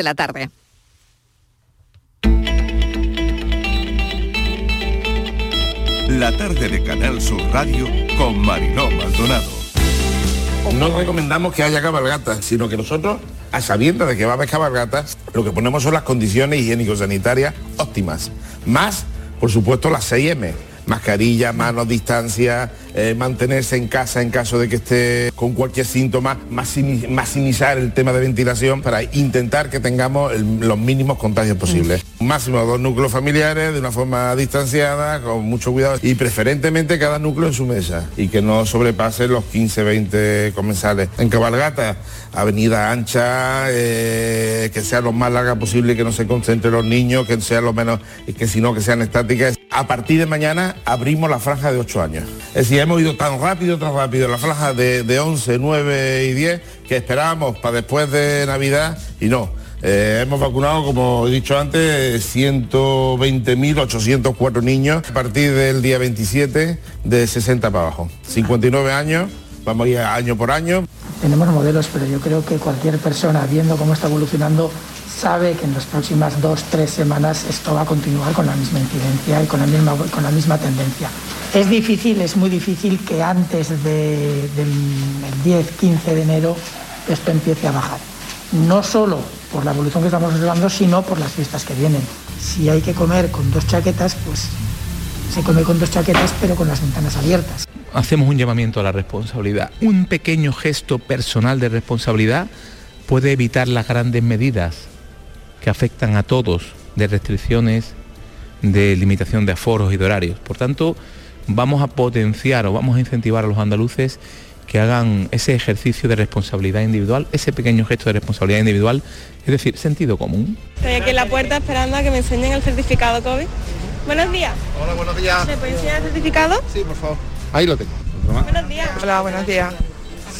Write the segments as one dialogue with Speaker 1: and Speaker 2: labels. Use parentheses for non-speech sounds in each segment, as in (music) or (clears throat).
Speaker 1: de la tarde.
Speaker 2: La tarde de Canal Sur Radio con Mariló Maldonado.
Speaker 3: No recomendamos que haya cabalgata, sino que nosotros, a sabiendas de que va a haber cabalgata, lo que ponemos son las condiciones higiénico-sanitarias óptimas. Más, por supuesto, las 6M mascarilla, manos, distancia, eh, mantenerse en casa en caso de que esté con cualquier síntoma, maximizar el tema de ventilación para intentar que tengamos los mínimos contagios posibles. Un máximo dos núcleos familiares de una forma distanciada, con mucho cuidado y preferentemente cada núcleo en su mesa y que no sobrepase los 15, 20 comensales. En cabalgata, avenida ancha, eh, que sea lo más larga posible, que no se concentren los niños, que sea lo menos, que si no que sean estáticas. A partir de mañana abrimos la franja de 8 años. Es decir, hemos ido tan rápido, tan rápido la franja de, de 11, 9 y 10 que esperábamos para después de Navidad y no. Eh, hemos vacunado, como he dicho antes, 120.804 niños a partir del día 27 de 60 para abajo. 59 años, vamos a ir año por año.
Speaker 4: Tenemos modelos, pero yo creo que cualquier persona viendo cómo está evolucionando sabe que en las próximas dos, tres semanas esto va a continuar con la misma incidencia y con la misma, con la misma tendencia. Es difícil, es muy difícil que antes del 10-15 de enero esto empiece a bajar. No solo por la evolución que estamos observando, sino por las fiestas que vienen. Si hay que comer con dos chaquetas, pues se come con dos chaquetas, pero con las ventanas abiertas.
Speaker 5: Hacemos un llamamiento a la responsabilidad. Un pequeño gesto personal de responsabilidad puede evitar las grandes medidas que afectan a todos de restricciones, de limitación de aforos y de horarios. Por tanto, vamos a potenciar o vamos a incentivar a los andaluces que hagan ese ejercicio de responsabilidad individual, ese pequeño gesto de responsabilidad individual, es decir, sentido común.
Speaker 6: Estoy aquí en la puerta esperando a que me enseñen el certificado COVID. Buenos días.
Speaker 7: Hola, buenos días.
Speaker 6: ¿Me puede enseñar el certificado?
Speaker 7: Sí, por favor. Ahí lo tengo.
Speaker 6: Buenos días.
Speaker 8: Hola, buenos días.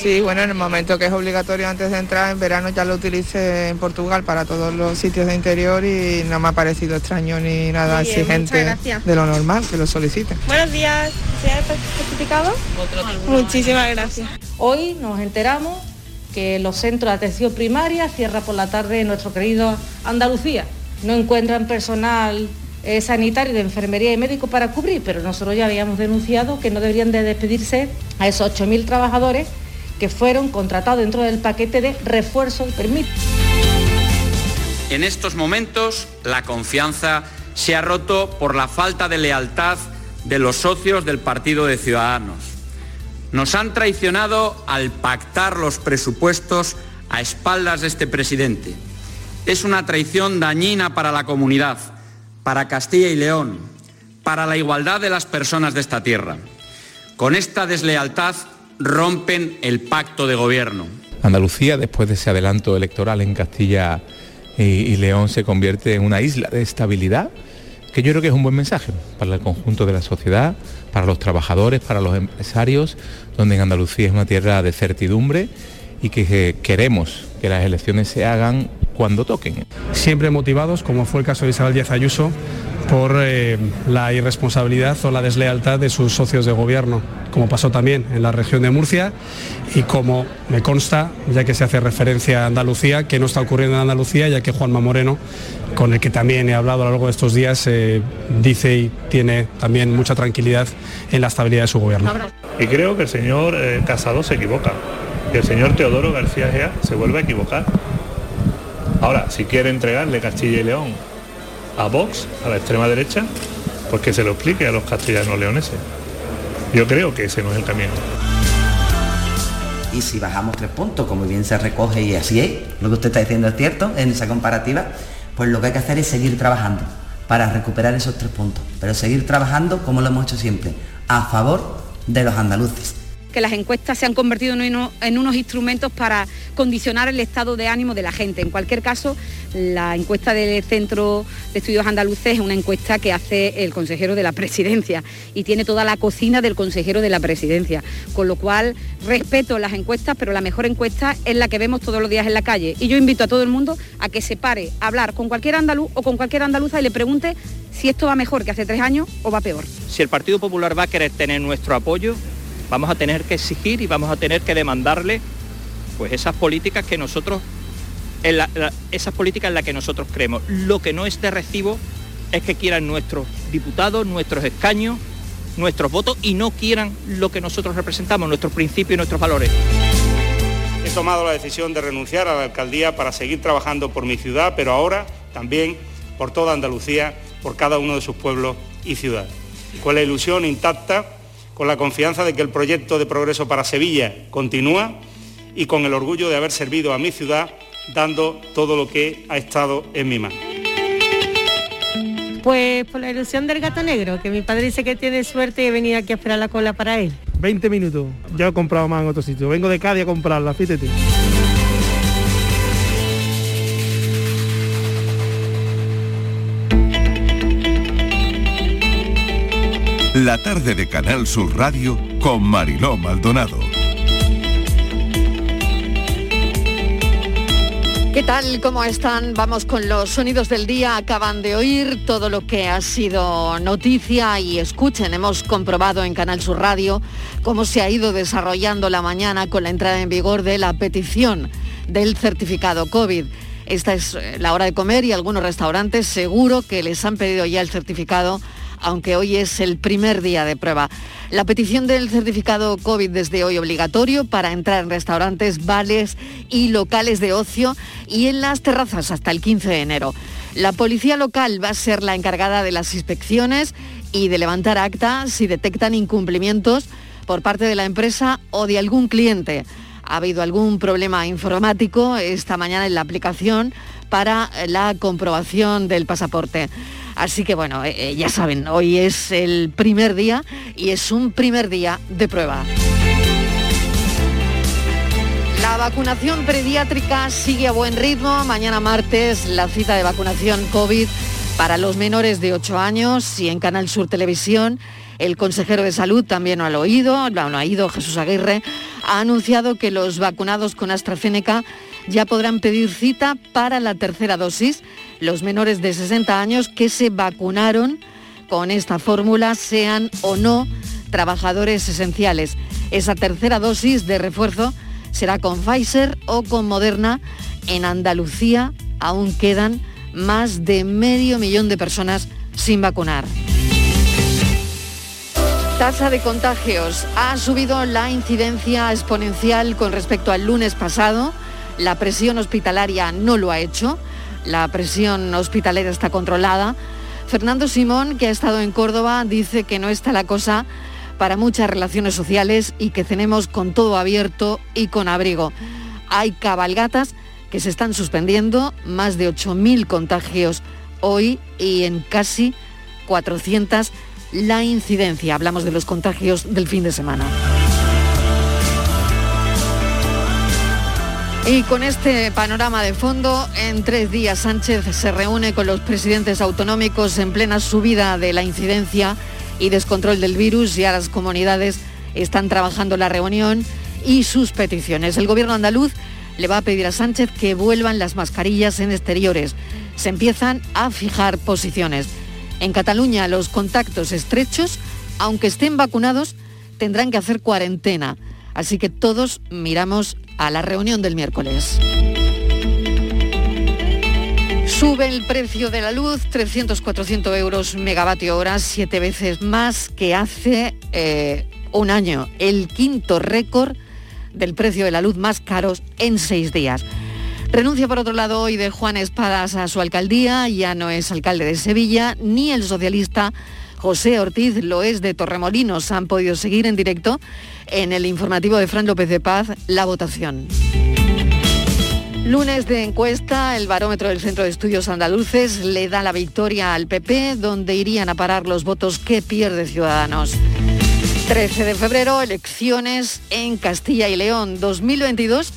Speaker 8: Sí, bueno, en el momento que es obligatorio antes de entrar, en verano ya lo utilicé en Portugal para todos los sitios de interior y no me ha parecido extraño ni nada exigente de lo normal que lo solicite.
Speaker 6: Buenos días, ¿se ha certificado? Muchísimas gracias.
Speaker 9: Hoy nos enteramos que los centros de atención primaria cierran por la tarde en nuestro querido Andalucía. No encuentran personal eh, sanitario, de enfermería y médico para cubrir, pero nosotros ya habíamos denunciado que no deberían de despedirse a esos 8.000 trabajadores que fueron contratados dentro del paquete de refuerzo y permiso.
Speaker 10: En estos momentos la confianza se ha roto por la falta de lealtad de los socios del Partido de Ciudadanos. Nos han traicionado al pactar los presupuestos a espaldas de este presidente. Es una traición dañina para la comunidad, para Castilla y León, para la igualdad de las personas de esta tierra. Con esta deslealtad rompen el pacto de gobierno.
Speaker 5: Andalucía, después de ese adelanto electoral en Castilla y, León, se convierte en una isla de estabilidad, que yo creo que es un buen mensaje para el conjunto de la sociedad, para los trabajadores, para los empresarios, donde en Andalucía es una tierra de certidumbre y que queremos que las elecciones se hagan cuando toquen.
Speaker 11: Siempre motivados, como fue el caso de Isabel Díaz Ayuso, por eh, la irresponsabilidad o la deslealtad de sus socios de gobierno, como pasó también en la región de Murcia y como me consta, ya que se hace referencia a Andalucía, que no está ocurriendo en Andalucía, ya que Juanma Moreno, con el que también he hablado a lo largo de estos días, eh, dice y tiene también mucha tranquilidad en la estabilidad de su gobierno.
Speaker 12: Y creo que el señor eh, Casado se equivoca, que el señor Teodoro García Gea se vuelve a equivocar. Ahora, si quiere entregarle Castilla y León a Vox, a la extrema derecha, pues que se lo explique a los castellanos leoneses. Yo creo que ese no es el camino.
Speaker 13: Y si bajamos tres puntos, como bien se recoge y así es, lo que usted está diciendo es cierto en esa comparativa, pues lo que hay que hacer es seguir trabajando para recuperar esos tres puntos, pero seguir trabajando como lo hemos hecho siempre, a favor de los andaluces
Speaker 14: que las encuestas se han convertido en, unos instrumentos para condicionar el estado de ánimo de la gente. En cualquier caso, la encuesta del Centro de Estudios Andaluces es una encuesta que hace el consejero de la presidencia y tiene toda la cocina del consejero de la presidencia. Con lo cual, respeto las encuestas, pero la mejor encuesta es la que vemos todos los días en la calle. Y yo invito a todo el mundo a que se pare a hablar con cualquier andaluz o con cualquier andaluza y le pregunte si esto va mejor que hace tres años o va peor.
Speaker 15: Si el Partido Popular va a querer tener nuestro apoyo, vamos a tener que exigir y vamos a tener que demandarle pues esas políticas que nosotros esa política en la que nosotros creemos. Lo que no es de recibo es que quieran nuestros diputados, nuestros escaños, nuestros votos y no quieran lo que nosotros representamos, nuestros principios y nuestros valores.
Speaker 1: He tomado la decisión de renunciar a la alcaldía para seguir trabajando por mi ciudad, pero ahora también por toda Andalucía, por cada uno de sus pueblos y ciudades. Con la ilusión intacta, con la confianza de que el proyecto de progreso para Sevilla continúa y con el orgullo de haber servido a mi ciudad dando todo lo que ha estado en mi mano.
Speaker 16: Pues por la ilusión del gato negro, que mi padre dice que tiene suerte y he venido aquí a esperar la cola para él.
Speaker 17: 20 minutos, ya he comprado más en otro sitio. Vengo de Cádiz a comprarla, fíjate.
Speaker 2: La tarde de Canal Sur Radio con Mariló Maldonado.
Speaker 18: ¿Qué tal? ¿Cómo están? Vamos con los sonidos del día. Acaban de oír todo lo que ha sido noticia y escuchen, hemos comprobado en Canal Sur Radio cómo se ha ido desarrollando la mañana con la entrada en vigor de la petición del certificado COVID. Esta es eh, la hora de comer y algunos restaurantes seguro que les han pedido ya el certificado aunque hoy es el primer día de prueba. La petición del certificado COVID desde hoy obligatorio para entrar en restaurantes, vales y locales de ocio y en las terrazas hasta el 15 de enero. La policía local va a ser la encargada de las inspecciones y de levantar acta si detectan incumplimientos por parte de la empresa o de algún cliente. Ha habido algún problema informático esta mañana en la aplicación para la comprobación del pasaporte. Así que bueno, eh, eh, ya saben, hoy es el primer día y es un primer día de prueba. La vacunación pediátrica sigue a buen ritmo. Mañana martes la cita de vacunación COVID para los menores de 8 años y en Canal Sur Televisión. El consejero de salud también lo ha oído, lo ha oído Jesús Aguirre, ha anunciado que los vacunados con AstraZeneca ya podrán pedir cita para la tercera dosis los menores de 60 años que se vacunaron con esta fórmula, sean o no trabajadores esenciales. Esa tercera dosis de refuerzo será con Pfizer o con Moderna. En Andalucía aún quedan más de medio millón de personas sin vacunar. Tasa de contagios. Ha subido la incidencia exponencial con respecto al lunes pasado. La presión hospitalaria no lo ha hecho la presión hospitalera está controlada. Fernando Simón, que ha estado en Córdoba, dice que no está la cosa para muchas relaciones sociales y que tenemos con todo abierto y con abrigo. Hay cabalgatas que se están suspendiendo, más de 8.000 contagios hoy y en casi 400 la incidencia. Hablamos de los contagios del fin de semana. Y con este panorama de fondo, en tres días Sánchez se reúne con los presidentes autonómicos en plena subida de la incidencia y descontrol del virus. Ya las comunidades están trabajando la reunión y sus peticiones. El gobierno andaluz le va a pedir a Sánchez que vuelvan las mascarillas en exteriores. Se empiezan a fijar posiciones. En Cataluña los contactos estrechos, aunque estén vacunados, tendrán que hacer cuarentena. Así que todos miramos a la reunión del miércoles. Sube el precio de la luz, 300-400 euros megavatio hora, siete veces más que hace eh, un año. El quinto récord del precio de la luz más caros en seis días. Renuncia por otro lado hoy de Juan Espadas a su alcaldía, ya no es alcalde de Sevilla, ni el socialista José Ortiz lo es de Torremolinos. Han podido seguir en directo en el informativo de Fran López de Paz la votación. Lunes de encuesta, el barómetro del Centro de Estudios Andaluces le da la victoria al PP, donde irían a parar los votos que pierde Ciudadanos. 13 de febrero, elecciones en Castilla y León 2022,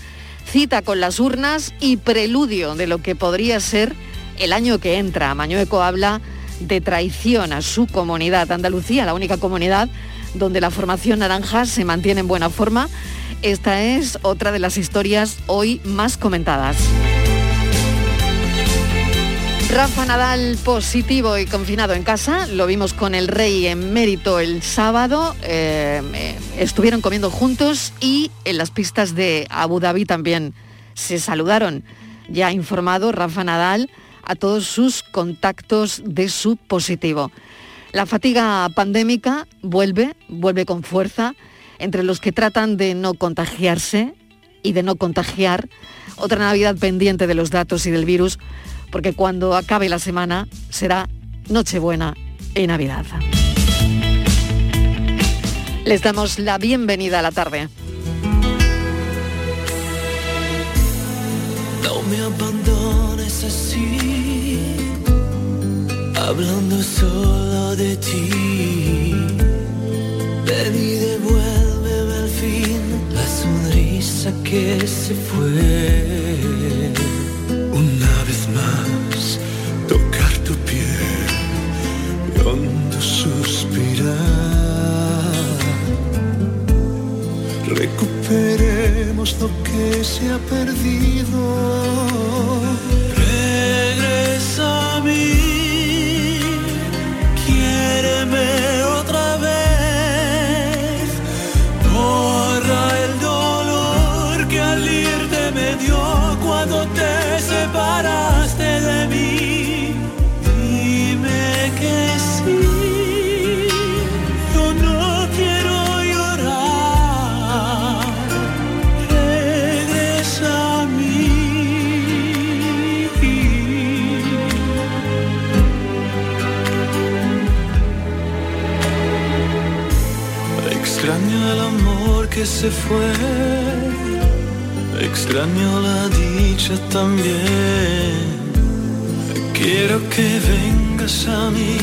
Speaker 18: cita con las urnas y preludio de lo que podría ser el año que entra. Mañueco habla de traición a su comunidad. Andalucía, la única comunidad donde la formación naranja se mantiene en buena forma. Esta es otra de las historias hoy más comentadas. Rafa Nadal positivo y confinado en casa, lo vimos con el rey en mérito el sábado, eh, eh, estuvieron comiendo juntos y en las pistas de Abu Dhabi también se saludaron. Ya informado Rafa Nadal a todos sus contactos de su positivo. La fatiga pandémica vuelve, vuelve con fuerza entre los que tratan de no contagiarse y de no contagiar. Otra Navidad pendiente de los datos y del virus, porque cuando acabe la semana será Nochebuena y Navidad. Les damos la bienvenida a la tarde.
Speaker 19: Así, hablando solo de ti. Ven y devuélveme al fin la sonrisa que se fue. Una vez más, tocar tu piel y hondo suspirar. Recuperemos lo que se ha perdido. me. Se fue, extraño la dicha también. Quiero que vengas a mí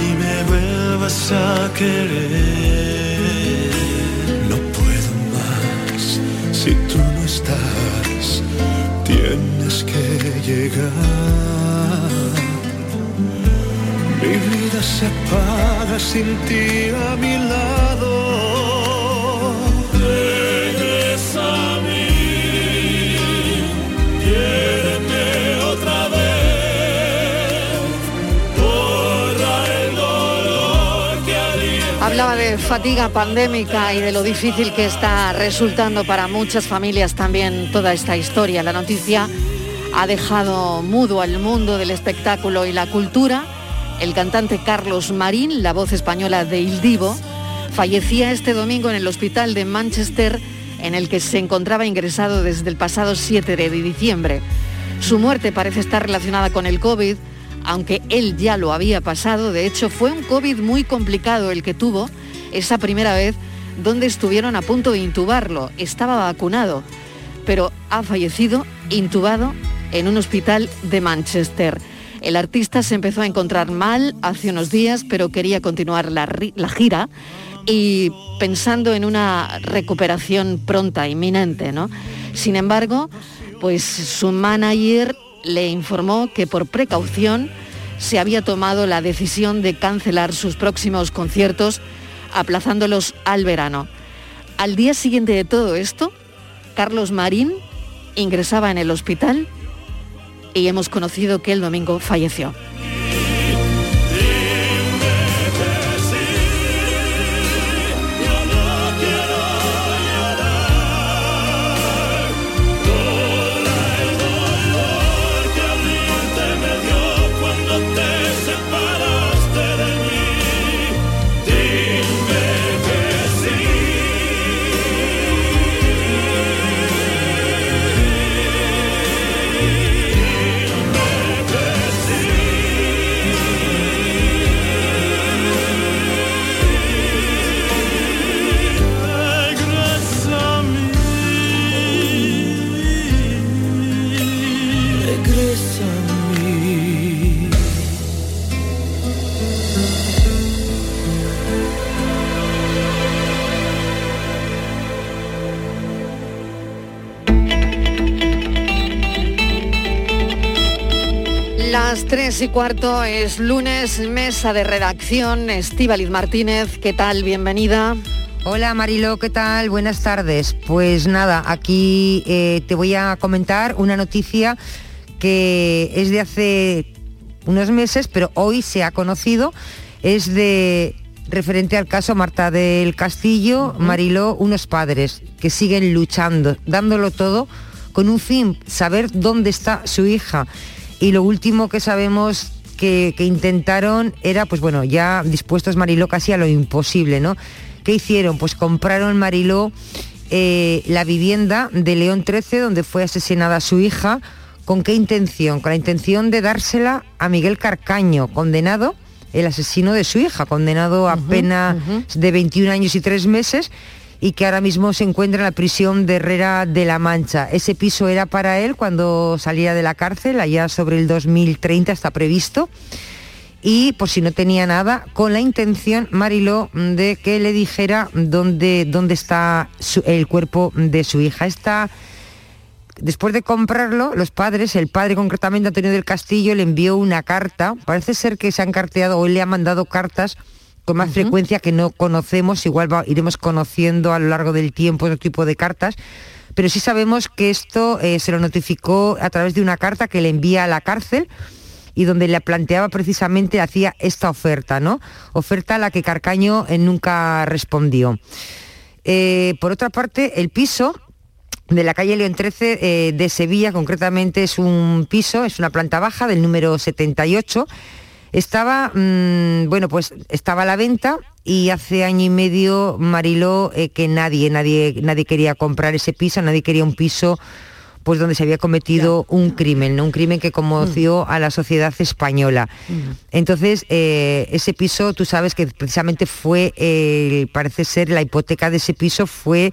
Speaker 19: y me vuelvas a querer. No puedo más si tú no estás, tienes que llegar. Mi vida se apaga sin ti a mi lado.
Speaker 18: Fatiga pandémica y de lo difícil que está resultando para muchas familias también toda esta historia. La noticia ha dejado mudo al mundo del espectáculo y la cultura. El cantante Carlos Marín, la voz española de Il Divo, fallecía este domingo en el hospital de Manchester en el que se encontraba ingresado desde el pasado 7 de diciembre. Su muerte parece estar relacionada con el COVID, aunque él ya lo había pasado. De hecho, fue un COVID muy complicado el que tuvo esa primera vez donde estuvieron a punto de intubarlo. Estaba vacunado, pero ha fallecido intubado en un hospital de Manchester. El artista se empezó a encontrar mal hace unos días, pero quería continuar la, la gira y pensando en una recuperación pronta, inminente, ¿no? Sin embargo, pues su manager le informó que por precaución se había tomado la decisión de cancelar sus próximos conciertos, aplazándolos al verano. Al día siguiente de todo esto, Carlos Marín ingresaba en el hospital y hemos conocido que el domingo falleció. Las tres y cuarto es lunes, mesa de redacción. Estíbaliz Martínez, ¿qué tal? Bienvenida.
Speaker 20: Hola Marilo, ¿qué tal? Buenas tardes. Pues nada, aquí eh, te voy a comentar una noticia que es de hace unos meses, pero hoy se ha conocido. Es de referente al caso Marta del Castillo, Mariló, unos padres que siguen luchando, dándolo todo con un fin, saber dónde está su hija. Y lo último que sabemos que, intentaron era, pues bueno, ya dispuestos Mariló casi a lo imposible, ¿no? ¿Qué hicieron? Pues compraron Mariló eh, la vivienda de León 13, donde fue asesinada su hija. ¿Con qué intención? Con la intención de dársela a Miguel Carcaño, condenado, el asesino de su hija, condenado a pena de 21 años y 3 meses y que ahora mismo se encuentra en la prisión de Herrera de la Mancha. Ese piso era para él cuando salía de la cárcel, allá sobre el 2030 está previsto. Y por si no tenía nada, con la intención, Mariló, de que le dijera dónde, dónde está el cuerpo de su hija. Está después de comprarlo, los padres, el padre concretamente Antonio del Castillo, le envió una carta. Parece ser que se han carteado o le ha mandado cartas con más frecuencia que no conocemos, igual iremos conociendo a lo largo del tiempo otro tipo de cartas, pero sí sabemos que esto eh, se lo notificó a través de una carta que le envía a la cárcel y donde le planteaba precisamente, hacía esta oferta, ¿no? Oferta a la que Carcaño eh, nunca respondió. Eh, por otra parte, el piso de la calle León 13 de Sevilla, concretamente es un piso, es una planta baja del número 78, estaba, mm, bueno, pues estaba a la venta y hace año y medio Mariló eh, que nadie, nadie, nadie quería comprar ese piso, nadie quería un piso pues donde se había cometido un crimen, un crimen que conmoció mm. a la sociedad española. Mm. Entonces, eh, ese piso, tú sabes que precisamente fue, parece ser, la hipoteca de ese piso fue,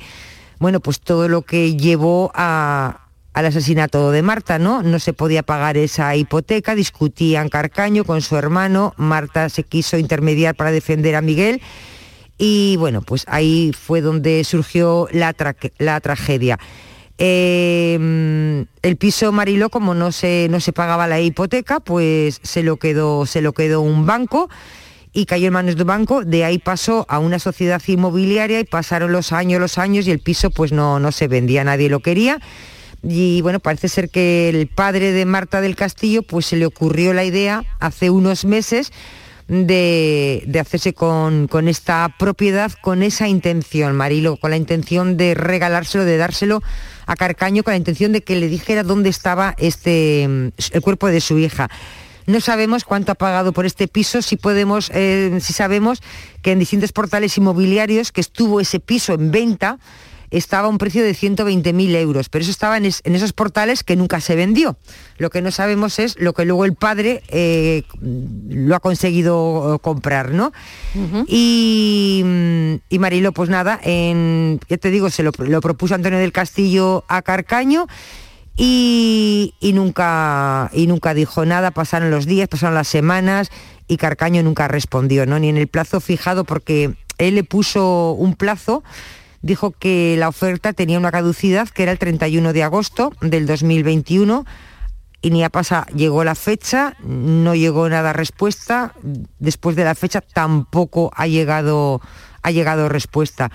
Speaker 20: bueno, pues todo lo que llevó a, al asesinato de Marta, ¿no? No se podía pagar esa hipoteca, discutían Carcaño con su hermano, Marta se quiso intermediar para defender a Miguel y bueno, pues ahí fue donde surgió la, tragedia. Em, el piso Mariló, como no se, no se pagaba la hipoteca, pues se lo quedó, se lo quedó un banco y cayó en manos de un banco, de ahí pasó a una sociedad inmobiliaria y pasaron los años, los años y el piso pues no, no se vendía, nadie lo quería y bueno, parece ser que el padre de Marta del Castillo pues se le ocurrió la idea hace unos meses de, hacerse con, esta propiedad, con esa intención, Marilo, con la intención de regalárselo, de dárselo a Carcaño, con la intención de que le dijera dónde estaba este, el cuerpo de su hija. No sabemos cuánto ha pagado por este piso, si podemos, eh, si sabemos que en distintos portales inmobiliarios que estuvo ese piso en venta, estaba a un precio de 120.000 euros, pero eso estaba en, esos portales que nunca se vendió. Lo que no sabemos es lo que luego el padre eh, lo ha conseguido comprar, ¿no? y, y, Marilo, pues nada, en, ya te digo, se lo, propuso Antonio del Castillo a Carcaño. Y, y, nunca, y nunca dijo nada, pasaron los días, pasaron las semanas y Carcaño nunca respondió, ¿no? ni en el plazo fijado porque él le puso un plazo dijo que la oferta tenía una caducidad que era el 31 de agosto del 2021 y ni a pasa llegó la fecha, no llegó nada respuesta, después de la fecha tampoco ha llegado, ha llegado respuesta.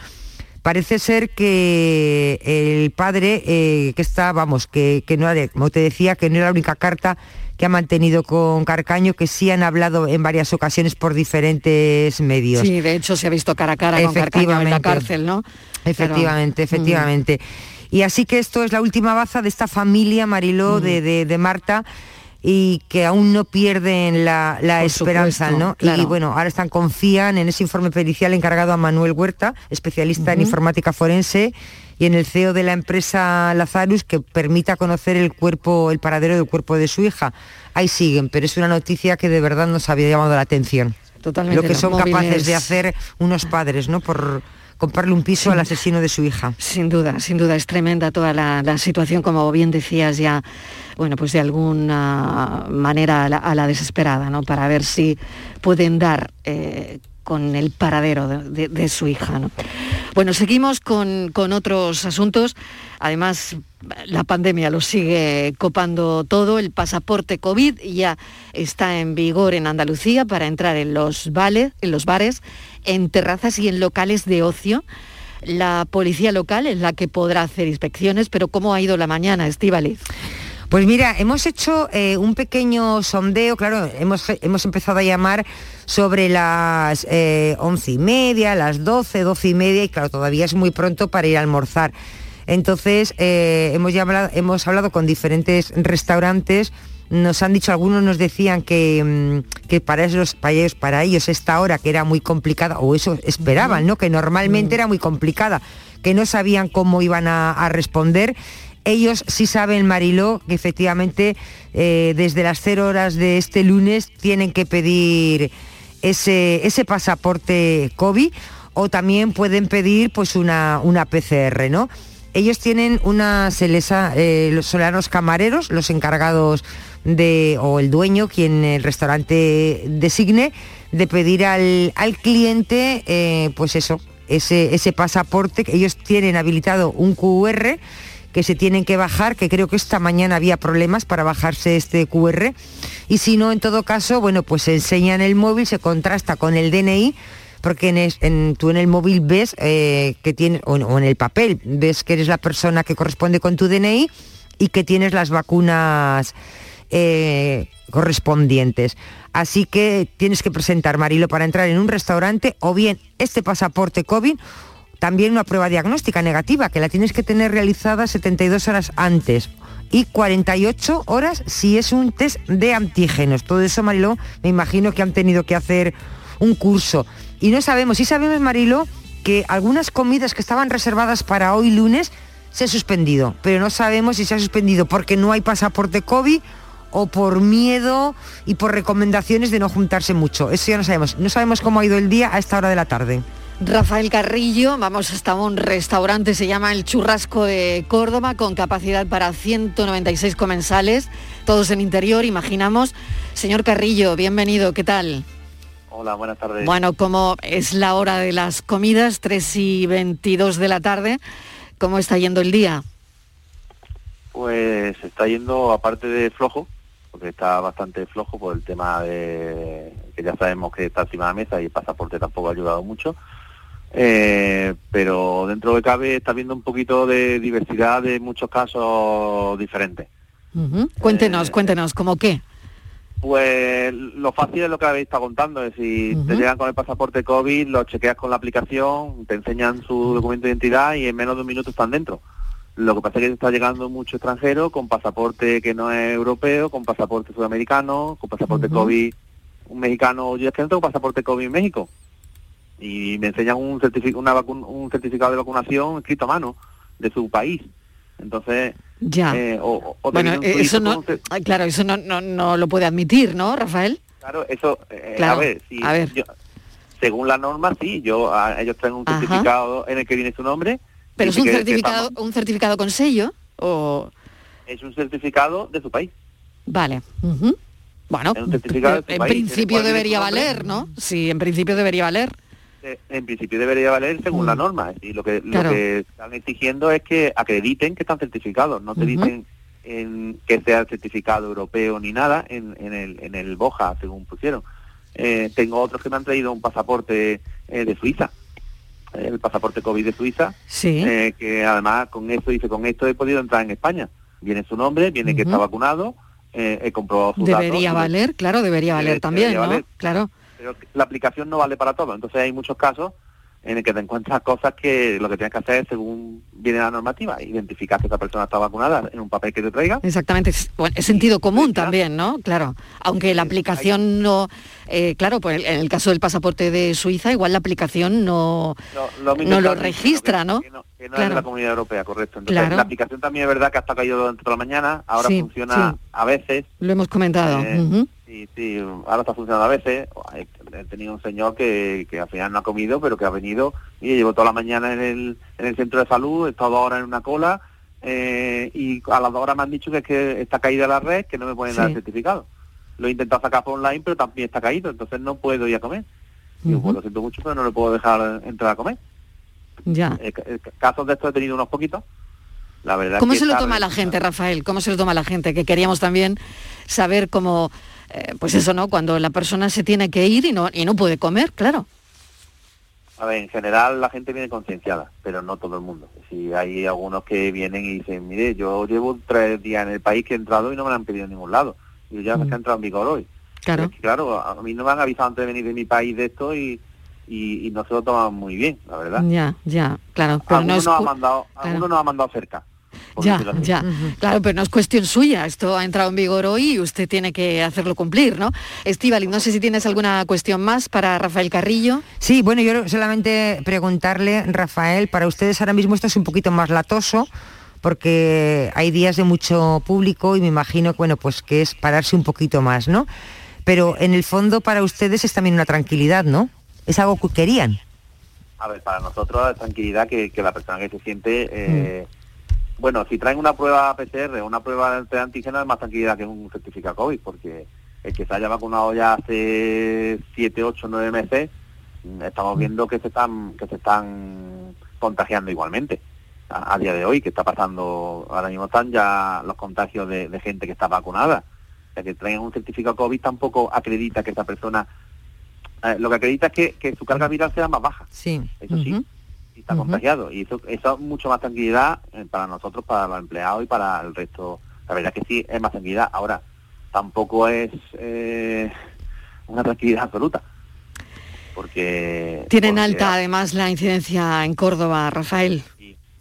Speaker 20: Parece ser que el padre, eh, que está, vamos, que, que no, como te decía, que no era la única carta que ha mantenido con Carcaño, que sí han hablado en varias ocasiones por diferentes medios.
Speaker 18: Sí, de hecho se ha visto cara a cara con Carcaño en la cárcel, ¿no?
Speaker 20: Efectivamente, efectivamente. Y así que esto es la última baza de esta familia Mariló de, Marta y que aún no pierden la, esperanza, ¿no? Y bueno, ahora están, confían en ese informe pericial encargado a Manuel Huerta, especialista en informática forense, y en el CEO de la empresa Lazarus que permita conocer el cuerpo, el paradero del cuerpo de su hija. Ahí siguen, pero es una noticia que de verdad nos había llamado la atención.
Speaker 18: Totalmente.
Speaker 20: Lo que son capaces de hacer unos padres, ¿no? Por comprarle un piso al asesino de su hija.
Speaker 18: Sin duda, sin duda, es tremenda toda la, situación, como bien decías ya, bueno, pues de alguna manera a la, desesperada, ¿no? Para ver si pueden dar eh, con el paradero de, su hija. ¿no? Bueno, seguimos con, otros asuntos. Además, la pandemia lo sigue copando todo. El pasaporte COVID ya está en vigor en Andalucía para entrar en los, en los bares, en terrazas y en locales de ocio. La policía local es la que podrá hacer inspecciones, pero ¿cómo ha ido la mañana, Estíbaliz?
Speaker 20: Pues mira, hemos hecho eh, un pequeño sondeo, claro, hemos, hemos, empezado a llamar sobre las eh, once y media, las doce, doce y media, y claro, todavía es muy pronto para ir a almorzar. Entonces, eh, hemos, ya hablado, hemos hablado con diferentes restaurantes, nos han dicho, algunos nos decían que, mm, que para, esos, para, ellos, para ellos esta hora que era muy complicada, o eso esperaban, ¿no? Que normalmente era muy complicada, que no sabían cómo iban a, a responder. Ellos sí saben, Mariló, que efectivamente eh, desde las 0 horas de este lunes tienen que pedir ese, ese pasaporte COVID o también pueden pedir pues una, una PCR, ¿no? Ellos tienen una selesa, eh, los solanos camareros, los encargados de, o el dueño, quien el restaurante designe, de pedir al, al cliente, eh, pues eso, ese, ese pasaporte, ellos tienen habilitado un QR que se tienen que bajar, que creo que esta mañana había problemas para bajarse este QR, y si no, en todo caso, bueno, pues se enseña en el móvil, se contrasta con el DNI, porque tú en el móvil ves eh, que tienes, o en, el papel, ves que eres la persona que corresponde con tu DNI y que tienes las vacunas eh, correspondientes. Así que tienes que presentar, Marilo, para entrar en un restaurante o bien este pasaporte COVID, también una prueba diagnóstica negativa, que la tienes que tener realizada 72 horas antes y 48 horas si es un test de antígenos. Todo eso, Marilo, me imagino que han tenido que hacer un curso. Y no sabemos, sí sabemos, Marilo, que algunas comidas que estaban reservadas para hoy lunes se ha suspendido, pero no sabemos si se ha suspendido porque no hay pasaporte COVID o por miedo y por recomendaciones de no juntarse mucho. Eso ya no sabemos. No sabemos cómo ha ido el día a esta hora de la tarde.
Speaker 18: Rafael Carrillo, vamos hasta un restaurante, se llama El Churrasco de Córdoba, con capacidad para 196 comensales, todos en interior, imaginamos. Señor Carrillo, bienvenido, ¿qué tal?
Speaker 21: Hola, buenas tardes.
Speaker 18: Bueno, como es la hora de las comidas, 3 y 22 de la tarde, ¿cómo está yendo el día?
Speaker 21: Pues está yendo, aparte de flojo, porque está bastante flojo por el tema de que ya sabemos que está encima de la mesa y el pasaporte tampoco ha ayudado mucho. Eh, pero dentro de cabe está viendo un poquito de diversidad de muchos casos diferentes.
Speaker 18: Cuéntenos, cuéntenos, ¿cómo qué?
Speaker 21: Pues lo fácil es lo que habéis estado contando, es si te llegan con el pasaporte COVID, lo chequeas con la aplicación, te enseñan su documento de identidad y en menos de un minuto están dentro. Lo que pasa es que está llegando mucho extranjero con pasaporte que no es europeo, con pasaporte sudamericano, con pasaporte. COVID un mexicano, yo es que no tengo pasaporte COVID en México. Y me enseñan un, certifi- una un certificado de vacunación escrito a mano de su país. Entonces,
Speaker 18: Ya.
Speaker 21: eh, o, o te
Speaker 18: bueno, eh, eso no, ah, claro, eso no, no, no lo puede admitir, ¿no, Rafael?
Speaker 21: Claro, eso, eh,
Speaker 18: Claro,
Speaker 21: a ver, si
Speaker 18: a ver.
Speaker 21: yo- según la norma, sí, yo, a- ellos traen un
Speaker 18: Ajá.
Speaker 21: certificado en el que viene su nombre.
Speaker 18: Pero es un certificado, un certificado con sello o
Speaker 21: es un certificado de su país.
Speaker 18: vale. Bueno,
Speaker 21: certificado de su
Speaker 18: en
Speaker 21: país, en
Speaker 18: principio debería valer, ¿no? Sí, en principio debería valer.
Speaker 21: Eh, En principio debería valer según la norma. Y lo que,
Speaker 18: Mm. Claro.
Speaker 21: lo que están exigiendo es que acrediten que están certificados. No te dicen en que sea certificado europeo ni nada en, en el, en el BOJA, según pusieron. Eh, tengo otros que me han traído un pasaporte eh, de Suiza. El pasaporte COVID de Suiza.
Speaker 18: Sí.
Speaker 21: eh, que además con esto dice, con esto he podido entrar en España. Viene su nombre, viene que está vacunado, he comprobado datos.
Speaker 18: Debería valer, claro, debería valer también,
Speaker 21: debería
Speaker 18: ¿no?
Speaker 21: valer.
Speaker 18: Claro.
Speaker 21: La aplicación no vale para todo. Entonces hay muchos casos en el que te encuentras cosas que lo que tienes que hacer es, según viene la normativa, identificar que esa persona está vacunada en un papel que te traiga.
Speaker 18: Exactamente, es, bueno, es sentido común también, ¿no? Claro, aunque la aplicación no, eh, claro, pues en el caso del pasaporte de Suiza, igual la aplicación no,
Speaker 21: Lo
Speaker 18: no lo registra, ¿no?
Speaker 21: Que no es
Speaker 18: Claro.
Speaker 21: de la comunidad europea, correcto. Entonces,
Speaker 18: Claro.
Speaker 21: la aplicación también es verdad que hasta caído durante toda la mañana, ahora
Speaker 18: Sí,
Speaker 21: funciona
Speaker 18: sí.
Speaker 21: a veces,
Speaker 18: Lo hemos comentado.
Speaker 21: Eh. Sí, sí, ahora está funcionando a veces. He tenido un señor que, que al final no ha comido, pero que ha venido y llevo toda la mañana en el, en el centro de salud, he estado ahora en una cola eh, y a las dos horas me han dicho que, es que está caída la red, que no me pueden dar el certificado. Lo he intentado sacar por online, pero también está caído, entonces no puedo ir a comer. Digo, pues lo siento mucho, pero no le puedo dejar entrar a comer.
Speaker 18: Ya.
Speaker 21: Eh, eh, casos de estos he tenido unos poquitos. La verdad
Speaker 18: ¿Cómo
Speaker 21: que
Speaker 18: se lo toma la gente, Rafael? ¿Cómo se lo toma la gente? Que queríamos también saber cómo, eh, pues eso, ¿no? Cuando la persona se tiene que ir y no, y no puede comer, claro.
Speaker 21: A ver, en general la gente viene concienciada, pero no todo el mundo. Si hay algunos que vienen y dicen, mire, yo llevo tres días en el país que he entrado y no me lo han pedido en ningún lado. Y ya
Speaker 18: Mm.
Speaker 21: que ha entrado en vigor hoy.
Speaker 18: Claro.
Speaker 21: Es que, claro, a mí no me han avisado antes de venir de mi país de esto y, y, no se lo toman muy bien, la verdad.
Speaker 18: Ya, ya, claro. Pero no
Speaker 21: nos ha mandado, algunos nos ha mandado cerca.
Speaker 18: Ya, ya, claro, pero no es cuestión suya, esto ha entrado en vigor hoy y usted tiene que hacerlo cumplir, ¿no? Estivali, no sé si tienes alguna cuestión más para Rafael Carrillo.
Speaker 20: Sí, bueno, yo solamente preguntarle, Rafael, para ustedes ahora mismo esto es un poquito más latoso, porque hay días de mucho público y me imagino bueno, pues que es pararse un poquito más, ¿no? Pero en el fondo para ustedes es también una tranquilidad, ¿no? Es algo que querían.
Speaker 21: A ver, para nosotros es tranquilidad que, la persona que se siente, eh, mm. Bueno, si traen una prueba PCR, una prueba de antígeno es más tranquilidad que un certificado COVID, porque el que se haya vacunado ya hace 7, 8, 9 meses, mm, estamos mm. viendo que se están, que se están contagiando igualmente. A, día de hoy, que está pasando, ahora mismo están ya los contagios de, de gente que está vacunada. O sea, que traigan un certificado COVID tampoco acredita que esa persona eh, lo que acredita es que, su carga viral sea más baja.
Speaker 20: Sí.
Speaker 21: Eso sí. Y está contagiado. Y eso, eso es mucho más tranquilidad eh, para nosotros, para los empleados y para el resto. La verdad que sí, es más tranquilidad. Ahora, tampoco es eh, una tranquilidad absoluta. Porque...
Speaker 18: Tienen alta además la incidencia en Córdoba, Rafael.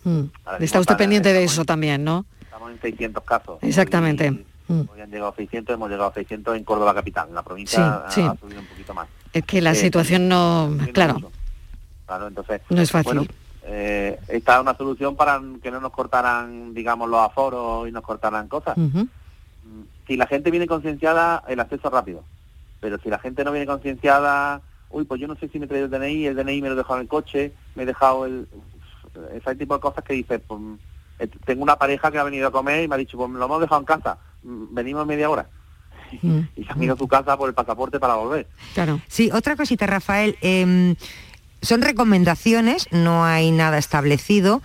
Speaker 18: Mm. Está usted pendiente de eso también, ¿no?
Speaker 21: Estamos en 600 casos.
Speaker 18: Exactamente.
Speaker 21: Mm. Hoy han llegado a 600, hemos llegado a 600 en Córdoba capital. En la provincia ha subido un poquito más.
Speaker 18: Es que la eh, situación no, claro.
Speaker 21: Claro, entonces.
Speaker 18: No es fácil.
Speaker 21: Bueno, eh, esta es una solución para que no nos cortaran, digamos, los aforos y nos cortaran cosas. Si la gente viene concienciada, el acceso es rápido. Pero si la gente no viene concienciada, uy, pues yo no sé si me he traído el DNI, el DNI me lo he dejado en el coche, me he dejado el... Ese tipo de cosas que dices, pues, eh, tengo una pareja que ha venido a comer y me ha dicho, pues lo hemos dejado en casa, mm, venimos media hora. Mm. (laughs) y se han ido a su casa por el pasaporte para volver.
Speaker 20: Claro. Sí, otra cosita, Rafael. Em, son recomendaciones, no hay nada establecido,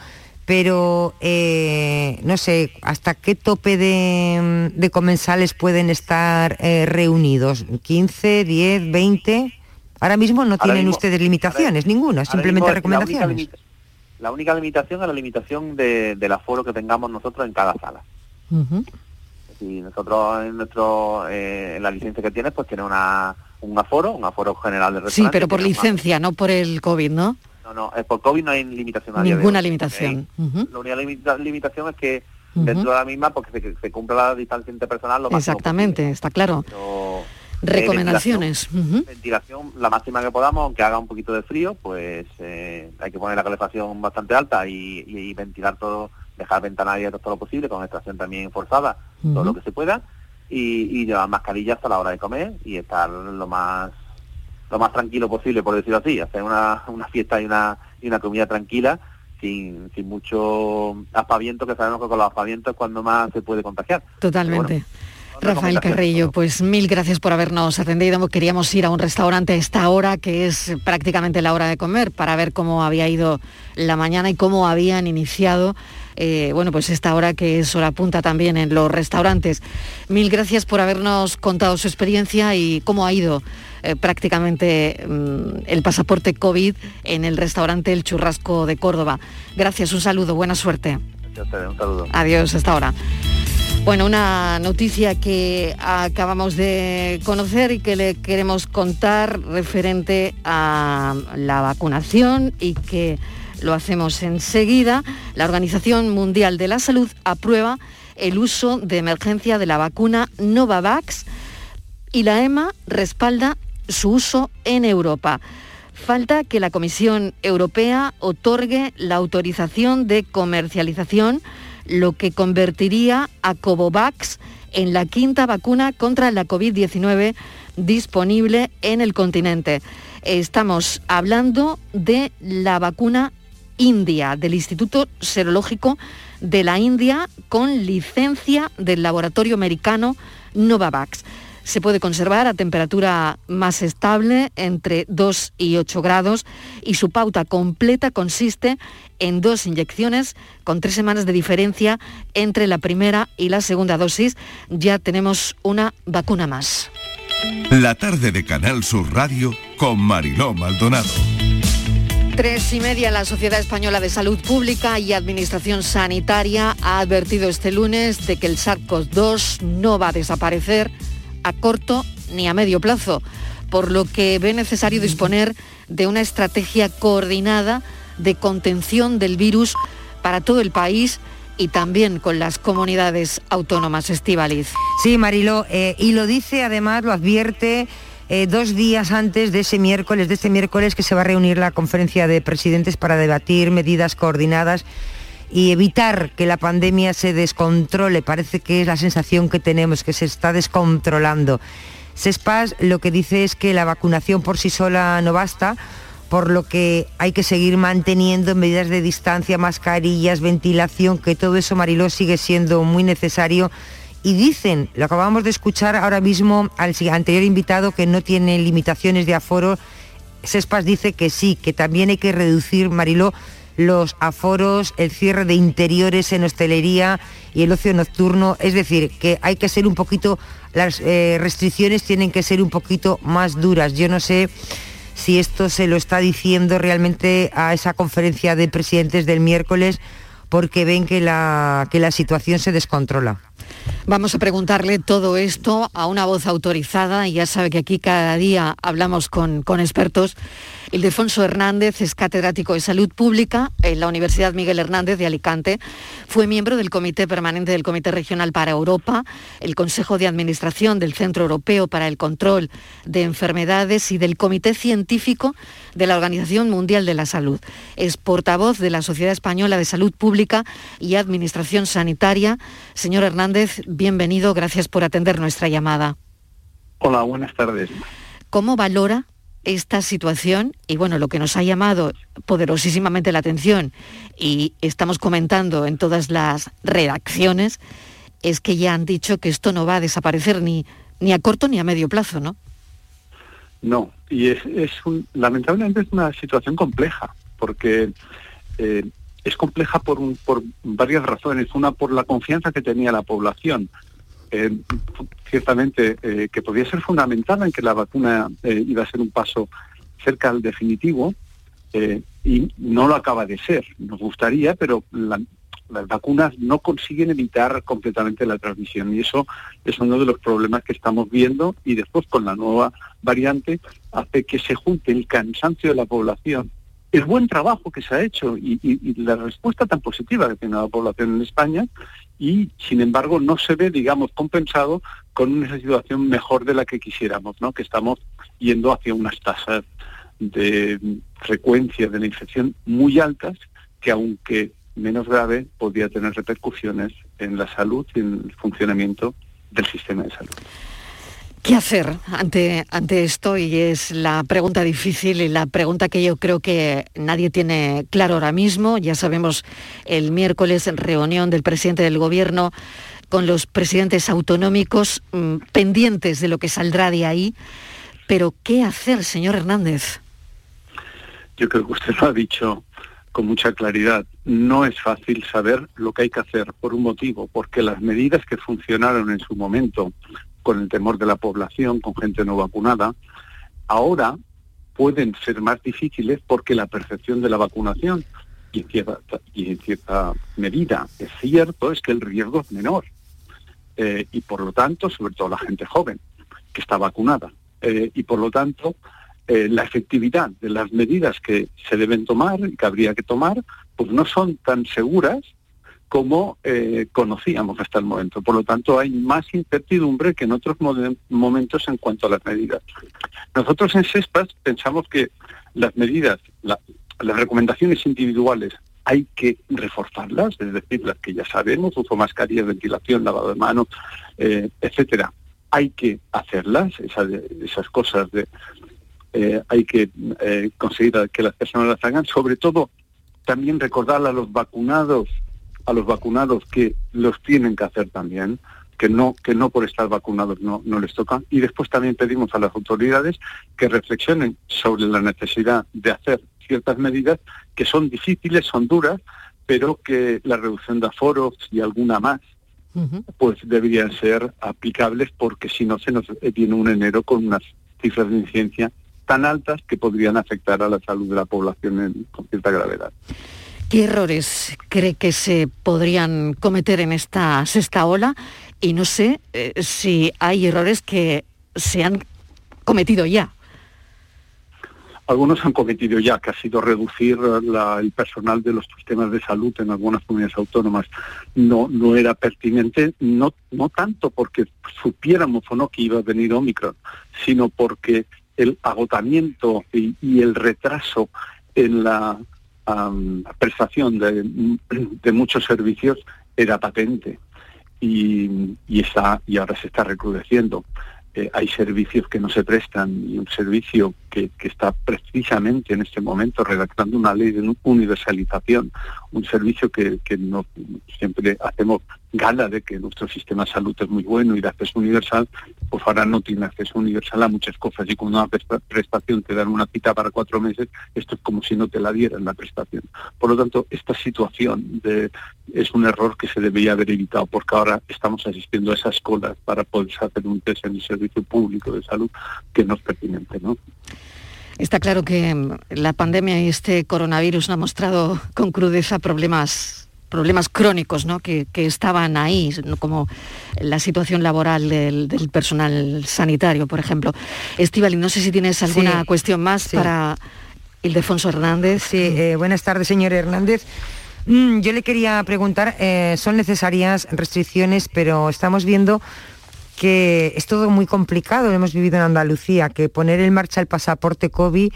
Speaker 20: pero eh, no sé, ¿hasta qué tope de, comensales pueden estar eh, reunidos? ¿15, 10, 20? Ahora mismo no tienen ustedes limitaciones, ninguna, simplemente recomendaciones.
Speaker 21: La única, limitación es la limitación del aforo que tengamos nosotros en cada sala y nosotros en nuestro eh, en la licencia que tienes pues tiene una un aforo, un aforo general de
Speaker 18: restaurante. Sí, pero por licencia, no por el COVID, ¿no?
Speaker 21: No, no, es por COVID no hay limitación.
Speaker 18: Ninguna limitación.
Speaker 21: La única limitación es que dentro de la misma porque se, se cumple la distancia interpersonal lo
Speaker 18: más Exactamente, está claro. Recomendaciones.
Speaker 21: Ventilación, la máxima que podamos, aunque haga un poquito de frío, pues eh, hay que poner la calefacción bastante alta y, y ventilar todo dejar ventanas abiertas todo lo posible, con extracción también forzada, todo lo que se pueda, y, llevar mascarillas hasta la hora de comer y estar lo más lo más tranquilo posible, por decirlo así, hacer una, una fiesta y una, y una comida tranquila, sin, sin mucho aspaviento, que sabemos que con los aspavientos es cuando más se puede contagiar.
Speaker 18: Totalmente. Rafael Carrillo, pues mil gracias por habernos atendido. Queríamos ir a un restaurante a esta hora, que es prácticamente la hora de comer, para ver cómo había ido la mañana y cómo habían iniciado eh, bueno, pues esta hora que es hora punta también en los restaurantes. Mil gracias por habernos contado su experiencia y cómo ha ido eh, prácticamente mm, el pasaporte COVID en el restaurante El Churrasco de Córdoba. Gracias, un saludo, buena suerte.
Speaker 21: un saludo.
Speaker 18: Adiós, hasta ahora. Bueno, una noticia que acabamos de conocer y que le queremos contar referente a la vacunación y que lo hacemos enseguida. La Organización Mundial de la Salud aprueba el uso de emergencia de la vacuna Novavax y la EMA respalda su uso en Europa. Falta que la Comisión Europea otorgue la autorización de comercialización, lo que convertiría a Covovax en la quinta vacuna contra la COVID-19 disponible en el continente. Estamos hablando de la vacuna India, del Instituto Serológico de la India, con licencia del laboratorio americano Novavax. Se puede conservar a temperatura más estable, entre 2 y 8 grados, y su pauta completa consiste en dos inyecciones con tres semanas de diferencia entre la primera y la segunda dosis. Ya tenemos una vacuna más.
Speaker 2: La tarde de Canal Sur Radio con Mariló Maldonado.
Speaker 18: Tres y media, la Sociedad Española de Salud Pública y Administración Sanitaria ha advertido este lunes de que el SARS-CoV-2 no va a desaparecer a corto ni a medio plazo. por lo que ve necesario disponer de una estrategia coordinada de contención del virus para todo el país y también con las comunidades autónomas estivaliz.
Speaker 20: Sí, Marilo, eh, y lo dice además, lo advierte eh, dos días antes de ese miércoles, de este miércoles que se va a reunir la conferencia de presidentes para debatir medidas coordinadas y evitar que la pandemia se descontrole. Parece que es la sensación que tenemos, que se está descontrolando. SESPAS lo que dice es que la vacunación por sí sola no basta, por lo que hay que seguir manteniendo medidas de distancia, mascarillas, ventilación, que todo eso, Mariló, sigue siendo muy necesario. Y dicen, lo acabamos de escuchar ahora mismo al anterior invitado, que no tiene limitaciones de aforo. SESPAS dice que sí, que también hay que reducir, Mariló, los aforos, el cierre de interiores en hostelería y el ocio nocturno. Es decir, que hay que ser un poquito, las eh, restricciones tienen que ser un poquito más duras. Yo no sé si esto se lo está diciendo realmente a esa conferencia de presidentes del miércoles porque ven que la, que la situación se descontrola.
Speaker 18: Vamos a preguntarle todo esto a una voz autorizada y ya sabe que aquí cada día hablamos con, con expertos Ildefonso Hernández es catedrático de Salud Pública en la Universidad Miguel Hernández de Alicante. Fue miembro del Comité Permanente del Comité Regional para Europa, el Consejo de Administración del Centro Europeo para el Control de Enfermedades y del Comité Científico de la Organización Mundial de la Salud. Es portavoz de la Sociedad Española de Salud Pública y Administración Sanitaria. Señor Hernández, bienvenido. Gracias por atender nuestra llamada.
Speaker 22: Hola, buenas tardes.
Speaker 18: ¿Cómo valora esta situación y bueno, lo que nos ha llamado poderosísimamente la atención y estamos comentando en todas las redacciones es que ya han dicho que esto no va a desaparecer ni, ni a corto ni a medio plazo, ¿no?
Speaker 22: No, y es, es lamentablemente es una situación compleja, porque eh, es compleja por, por varias razones. Una, por la confianza que tenía la población eh, ciertamente eh, que podía ser fundamental en que la vacuna eh, iba a ser un paso cerca al definitivo y no lo acaba de ser. Nos gustaría, pero las vacunas no consiguen evitar completamente la transmisión y eso es uno de los problemas que estamos viendo y después con la nueva variante hace que se junte el cansancio de la población el buen trabajo que se ha hecho y, la respuesta tan positiva que tiene la población en España y sin embargo no se ve, digamos, compensado con una situación mejor de la que quisiéramos, ¿no? Que estamos yendo hacia unas tasas de frecuencia de la infección muy altas que aunque menos grave podría tener repercusiones en la salud y en el funcionamiento del sistema de salud.
Speaker 18: ¿Qué hacer ante, ante esto? Y es la pregunta difícil y la pregunta que yo creo que nadie tiene claro ahora mismo. Ya sabemos el miércoles en reunión del presidente del gobierno con los presidentes autonómicos mm, pendientes de lo que saldrá de ahí. Pero ¿qué hacer, señor Hernández?
Speaker 22: Yo creo que usted lo ha dicho con mucha claridad. No es fácil saber lo que hay que hacer por un motivo, porque las medidas que funcionaron en su momento con el temor de la población, con gente no vacunada, ahora pueden ser más difíciles porque la percepción de la vacunación y en cierta, medida es cierto, es que el riesgo es menor. Eh, y por lo tanto, sobre todo la gente joven que está vacunada. Eh, y por lo tanto, eh, la efectividad de las medidas que se deben tomar y que habría que tomar, pues no son tan seguras como eh, conocíamos hasta el momento. Por lo tanto, hay más incertidumbre que en otros momentos en cuanto a las medidas. Nosotros en CESPAS pensamos que las medidas, las recomendaciones individuales hay que reforzarlas, es decir, las que ya sabemos, uso mascarilla, ventilación, lavado de manos, eh, etcétera. Hay que hacerlas, esas, cosas de eh, hay que conseguir que las personas las hagan, sobre todo también recordar a los vacunados a los vacunados que los tienen que hacer también, que no, que no por estar vacunados no, no les tocan. Y después también pedimos a las autoridades que reflexionen sobre la necesidad de hacer ciertas medidas que son difíciles, son duras, pero que la reducción de aforos y alguna más pues deberían ser aplicables porque si no se nos viene un enero con unas cifras de incidencia tan altas que podrían afectar a la salud de la población con cierta gravedad.
Speaker 18: ¿Qué errores cree que se podrían cometer en esta sexta ola? Y no sé eh, si hay errores que se han cometido ya
Speaker 22: algunos han cometido ya, que ha sido reducir el personal de los sistemas de salud en algunas comunidades autónomas. No, no era pertinente, no, no tanto porque supiéramos o no que iba a venir Omicron, sino porque el agotamiento y, el retraso en la prestación (clears throat) de, muchos servicios era patente y, y, está, y ahora se está recrudeciendo. Eh, hay servicios que no se prestan y un servicio que, está precisamente en este momento redactando una ley de universalización, un servicio que, que no siempre hacemos gala de que nuestro sistema de salud es muy bueno y de acceso universal, pues ahora no tiene acceso universal a muchas cosas y con una prestación te dan una cita para cuatro meses, esto es como si no te la dieran la prestación. Por lo tanto, esta situación es un error que se debería haber evitado porque ahora estamos asistiendo a esas colas para poder hacer un test en el servicio público de salud que no es pertinente. ¿no?
Speaker 18: Está claro que mm, la pandemia y este coronavirus han mostrado con crudeza problemas problemas crónicos ¿no? que, estaban ahí, como la situación laboral del, personal sanitario, por ejemplo. Estivali, no sé si tienes alguna cuestión más para Ildefonso Hernández.
Speaker 20: Sí, eh, buenas tardes, señor Hernández. Mm, yo le quería preguntar, eh, son necesarias restricciones, pero estamos viendo que es todo muy complicado, lo hemos vivido en Andalucía, que poner en marcha el pasaporte COVID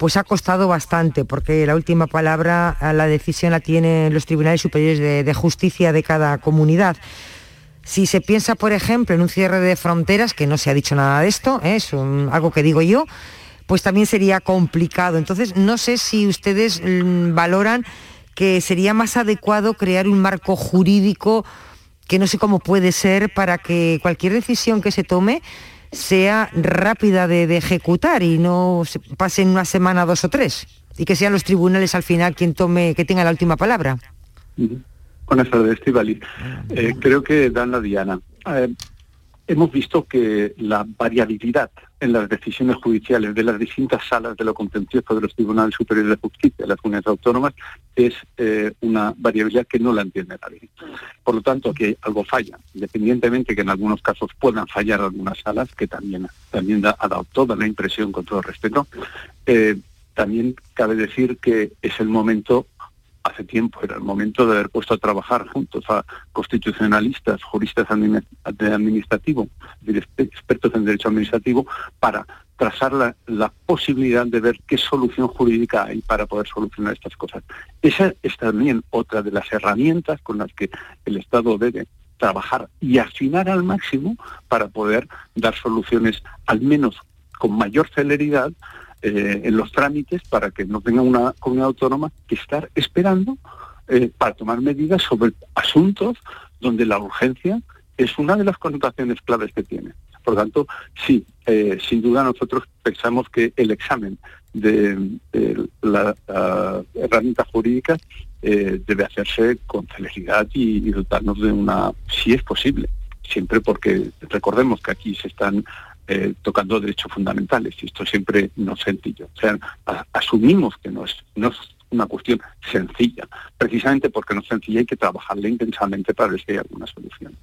Speaker 20: pues ha costado bastante, porque la última palabra, la decisión la tienen los tribunales superiores de, justicia de cada comunidad. Si se piensa, por ejemplo, en un cierre de fronteras, que no se ha dicho nada de esto, ¿eh? es algo que digo yo, pues también sería complicado. Entonces, no sé si ustedes mm, valoran que sería más adecuado crear un marco jurídico que no sé cómo puede ser para que cualquier decisión que se tome sea rápida de, ejecutar y no pase en una semana, dos o tres, y que sean los tribunales al final quien tome, que tenga la última palabra.
Speaker 22: Buenas tardes, Estivali. Eh, creo que dan la diana. Eh, hemos visto que la variabilidad en las decisiones judiciales de las distintas salas de lo contencioso de los tribunales superiores de justicia de las comunidades autónomas es eh, una variabilidad que no la entiende nadie. Por lo tanto, que algo falla, independientemente que en algunos casos puedan fallar algunas salas, que también, también ha dado toda la impresión, con todo respeto, eh, también cabe decir que es el momento hace tiempo era el momento de haber puesto a trabajar juntos a constitucionalistas, juristas de administrativo, expertos en derecho administrativo, para trazar la, posibilidad de ver qué solución jurídica hay para poder solucionar estas cosas. Esa es también otra de las herramientas con las que el Estado debe trabajar y afinar al máximo para poder dar soluciones al menos con mayor celeridad eh, en los trámites para que no tenga una comunidad autónoma que estar esperando eh, para tomar medidas sobre asuntos donde la urgencia es una de las connotaciones claves que tiene. Por lo tanto, sí, eh, sin duda nosotros pensamos que el examen de, la, herramienta jurídica debe hacerse con celeridad y dotarnos de una, si es posible, siempre porque recordemos que aquí se están eh, tocando derechos fundamentales y esto siempre no es sencillo. O sea, asumimos que no es, no es una cuestión sencilla, precisamente porque no es sencilla hay que trabajarla intensamente para ver si hay alguna solución.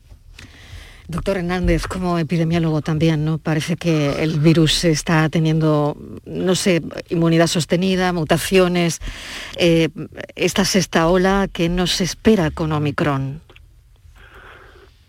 Speaker 18: Doctor Hernández, como epidemiólogo también, ¿no? Parece que el virus está teniendo, no sé, inmunidad sostenida, mutaciones. Eh, esta sexta ola, ¿qué nos espera con Omicron?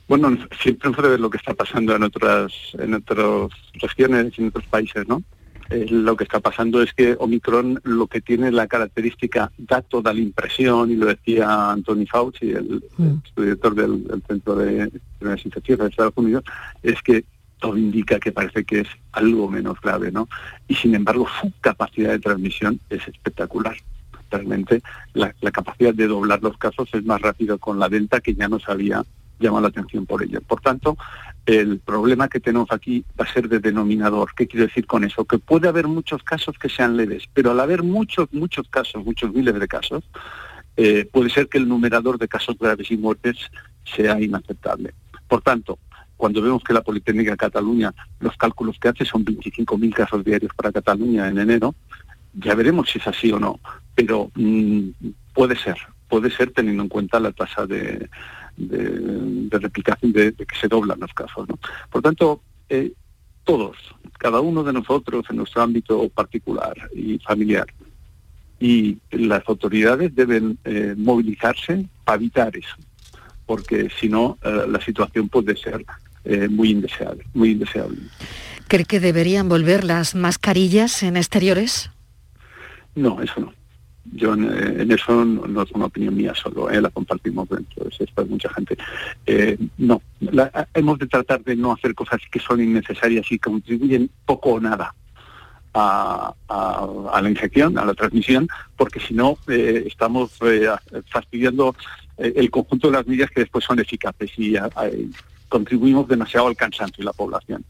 Speaker 22: Bueno, siempre se ve lo que está pasando en otras, en otras regiones y en otros países, ¿no? Eh, lo que está pasando es que Omicron lo que tiene la característica, da toda la impresión, y lo decía Anthony Fauci, el, mm. director del, Centro de Enfermedades Infecciosas de Estados Unidos, es que todo indica que parece que es algo menos grave, ¿no? Y sin embargo, su capacidad de transmisión es espectacular. Realmente la, la capacidad de doblar los casos es más rápido con la Delta que ya no sabía llama la atención por ello. Por tanto, el problema que tenemos aquí va a ser de denominador. ¿Qué quiero decir con eso? Que puede haber muchos casos que sean leves, pero al haber muchos, muchos casos, muchos miles de casos, eh, puede ser que el numerador de casos graves y muertes sea inaceptable. Por tanto, cuando vemos que la Politécnica de Cataluña, los cálculos que hace son 25.000 casos diarios para Cataluña en enero, ya veremos si es así o no. Pero mm, puede ser, puede ser teniendo en cuenta la tasa de, de, replicación de, que se doblan los casos. ¿no? Por tanto, eh, todos, cada uno de nosotros en nuestro ámbito particular y familiar. Y las autoridades deben eh, movilizarse para evitar eso, porque si no, eh, la situación puede ser muy indeseable, muy indeseable.
Speaker 18: ¿Cree que deberían volver las mascarillas en exteriores?
Speaker 22: No, eso no. Yo en, eso no, es una opinión mía solo, la compartimos dentro de esto mucha gente. no, hemos de tratar de no hacer cosas que son innecesarias y contribuyen poco o nada a, la infección, a la transmisión, porque si no eh, estamos eh, fastidiando eh, el conjunto de las medidas que después son eficaces y contribuimos demasiado al cansancio de la población.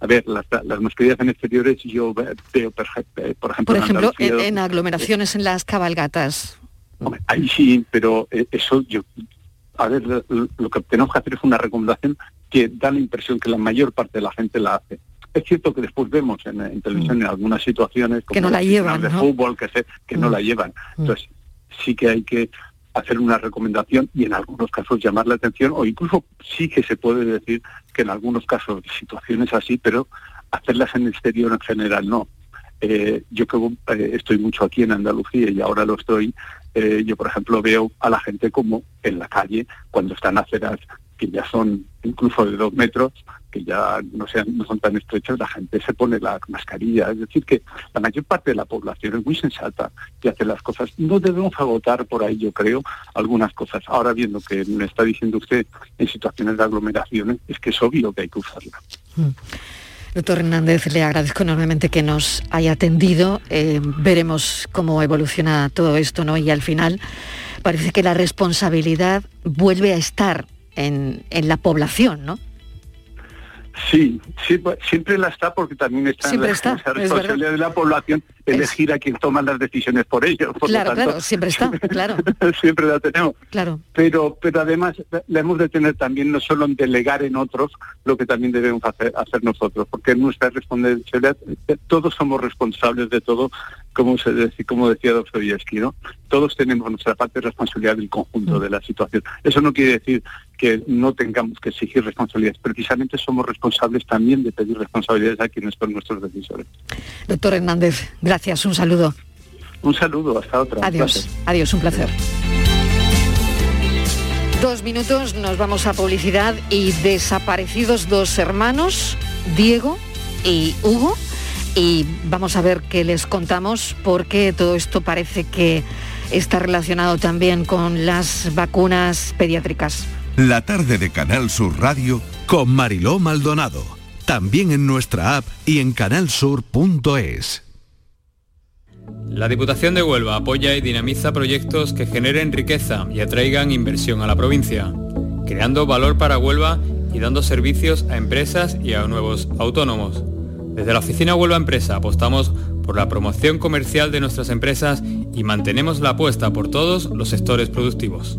Speaker 22: A ver, las, mascarillas en exteriores yo veo, por ejemplo...
Speaker 18: Por ejemplo, en, aglomeraciones en las cabalgatas.
Speaker 22: ahí sí, pero eso yo... A ver, lo que tenemos que hacer es una recomendación que da la impresión que la mayor parte de la gente la hace es cierto que después vemos en, televisión mm. en algunas situaciones
Speaker 18: como que no la llevan,
Speaker 22: de fútbol que, que no mm. la llevan. Mm. Entonces sí que hay que hacer una recomendación y en algunos casos llamar la atención o incluso sí que se puede decir que en algunos casos situaciones así, pero hacerlas en el exterior en general no. Eh, yo que eh, estoy mucho aquí en Andalucía y ahora lo estoy, eh, yo por ejemplo veo a la gente como en la calle cuando están aceras que ya son incluso de dos metros, que ya no, sean, no son tan estrechas, la gente se pone la mascarilla. Es decir, que la mayor parte de la población es muy sensata y hace las cosas. No debemos agotar por ahí, yo creo, algunas cosas. Ahora viendo que me está diciendo usted en situaciones de aglomeraciones, es que es obvio que hay que usarla.
Speaker 18: Mm. Doctor Hernández, le agradezco enormemente que nos haya atendido. Eh, veremos cómo evoluciona todo esto, ¿no? Y al final parece que la responsabilidad vuelve a estar en, en la población, ¿no?
Speaker 22: Sí, sí, pues, siempre la está porque también está en la, (laughs) responsabilidad de la población elegir a quien toma las decisiones por ello.
Speaker 18: claro, claro, siempre está, (laughs) claro.
Speaker 22: siempre la tenemos.
Speaker 18: Claro.
Speaker 22: Pero, pero además la hemos de tener también no solo en delegar en otros lo que también debemos hacer, hacer nosotros, porque nuestra responsabilidad, todos somos responsables de todo, como, se decía, como decía Dostoyevsky, ¿no? Todos tenemos nuestra parte de responsabilidad del conjunto mm. de la situación. Eso no quiere decir que no tengamos que exigir responsabilidades. Precisamente somos responsables también de pedir responsabilidades a quienes son nuestros decisores.
Speaker 18: Doctor Hernández, gracias, un saludo.
Speaker 22: Un saludo, hasta otra.
Speaker 18: Adiós, adiós, un placer. Dos minutos, nos vamos a publicidad y desaparecidos dos hermanos, Diego y Hugo y vamos a ver qué les contamos porque todo esto parece que está relacionado también con las vacunas pediátricas.
Speaker 2: La tarde de Canal Sur Radio con Mariló Maldonado. También en nuestra app y en canalsur.es.
Speaker 23: La Diputación de Huelva apoya y dinamiza proyectos que generen riqueza y atraigan inversión a la provincia, creando valor para Huelva y dando servicios a empresas y a nuevos autónomos. Desde la oficina Huelva Empresa apostamos por la promoción comercial de nuestras empresas y mantenemos la apuesta por todos los sectores productivos.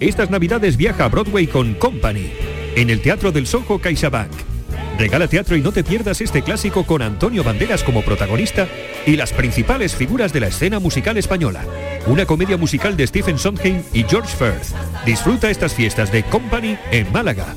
Speaker 24: Estas Navidades viaja a Broadway con Company, en el Teatro del Soho CaixaBank. Regala teatro y no te pierdas este clásico con Antonio Banderas como protagonista y las principales figuras de la escena musical española. Una comedia musical de Stephen Sondheim y George Firth. Disfruta estas fiestas de Company en Málaga.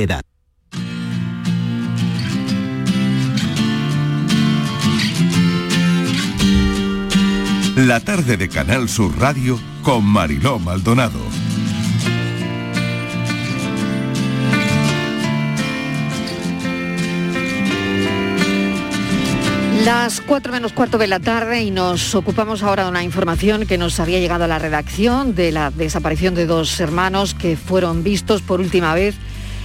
Speaker 2: la tarde de Canal Sur Radio con Mariló Maldonado.
Speaker 18: Las 4 menos cuarto de la tarde y nos ocupamos ahora de una información que nos había llegado a la redacción de la desaparición de dos hermanos que fueron vistos por última vez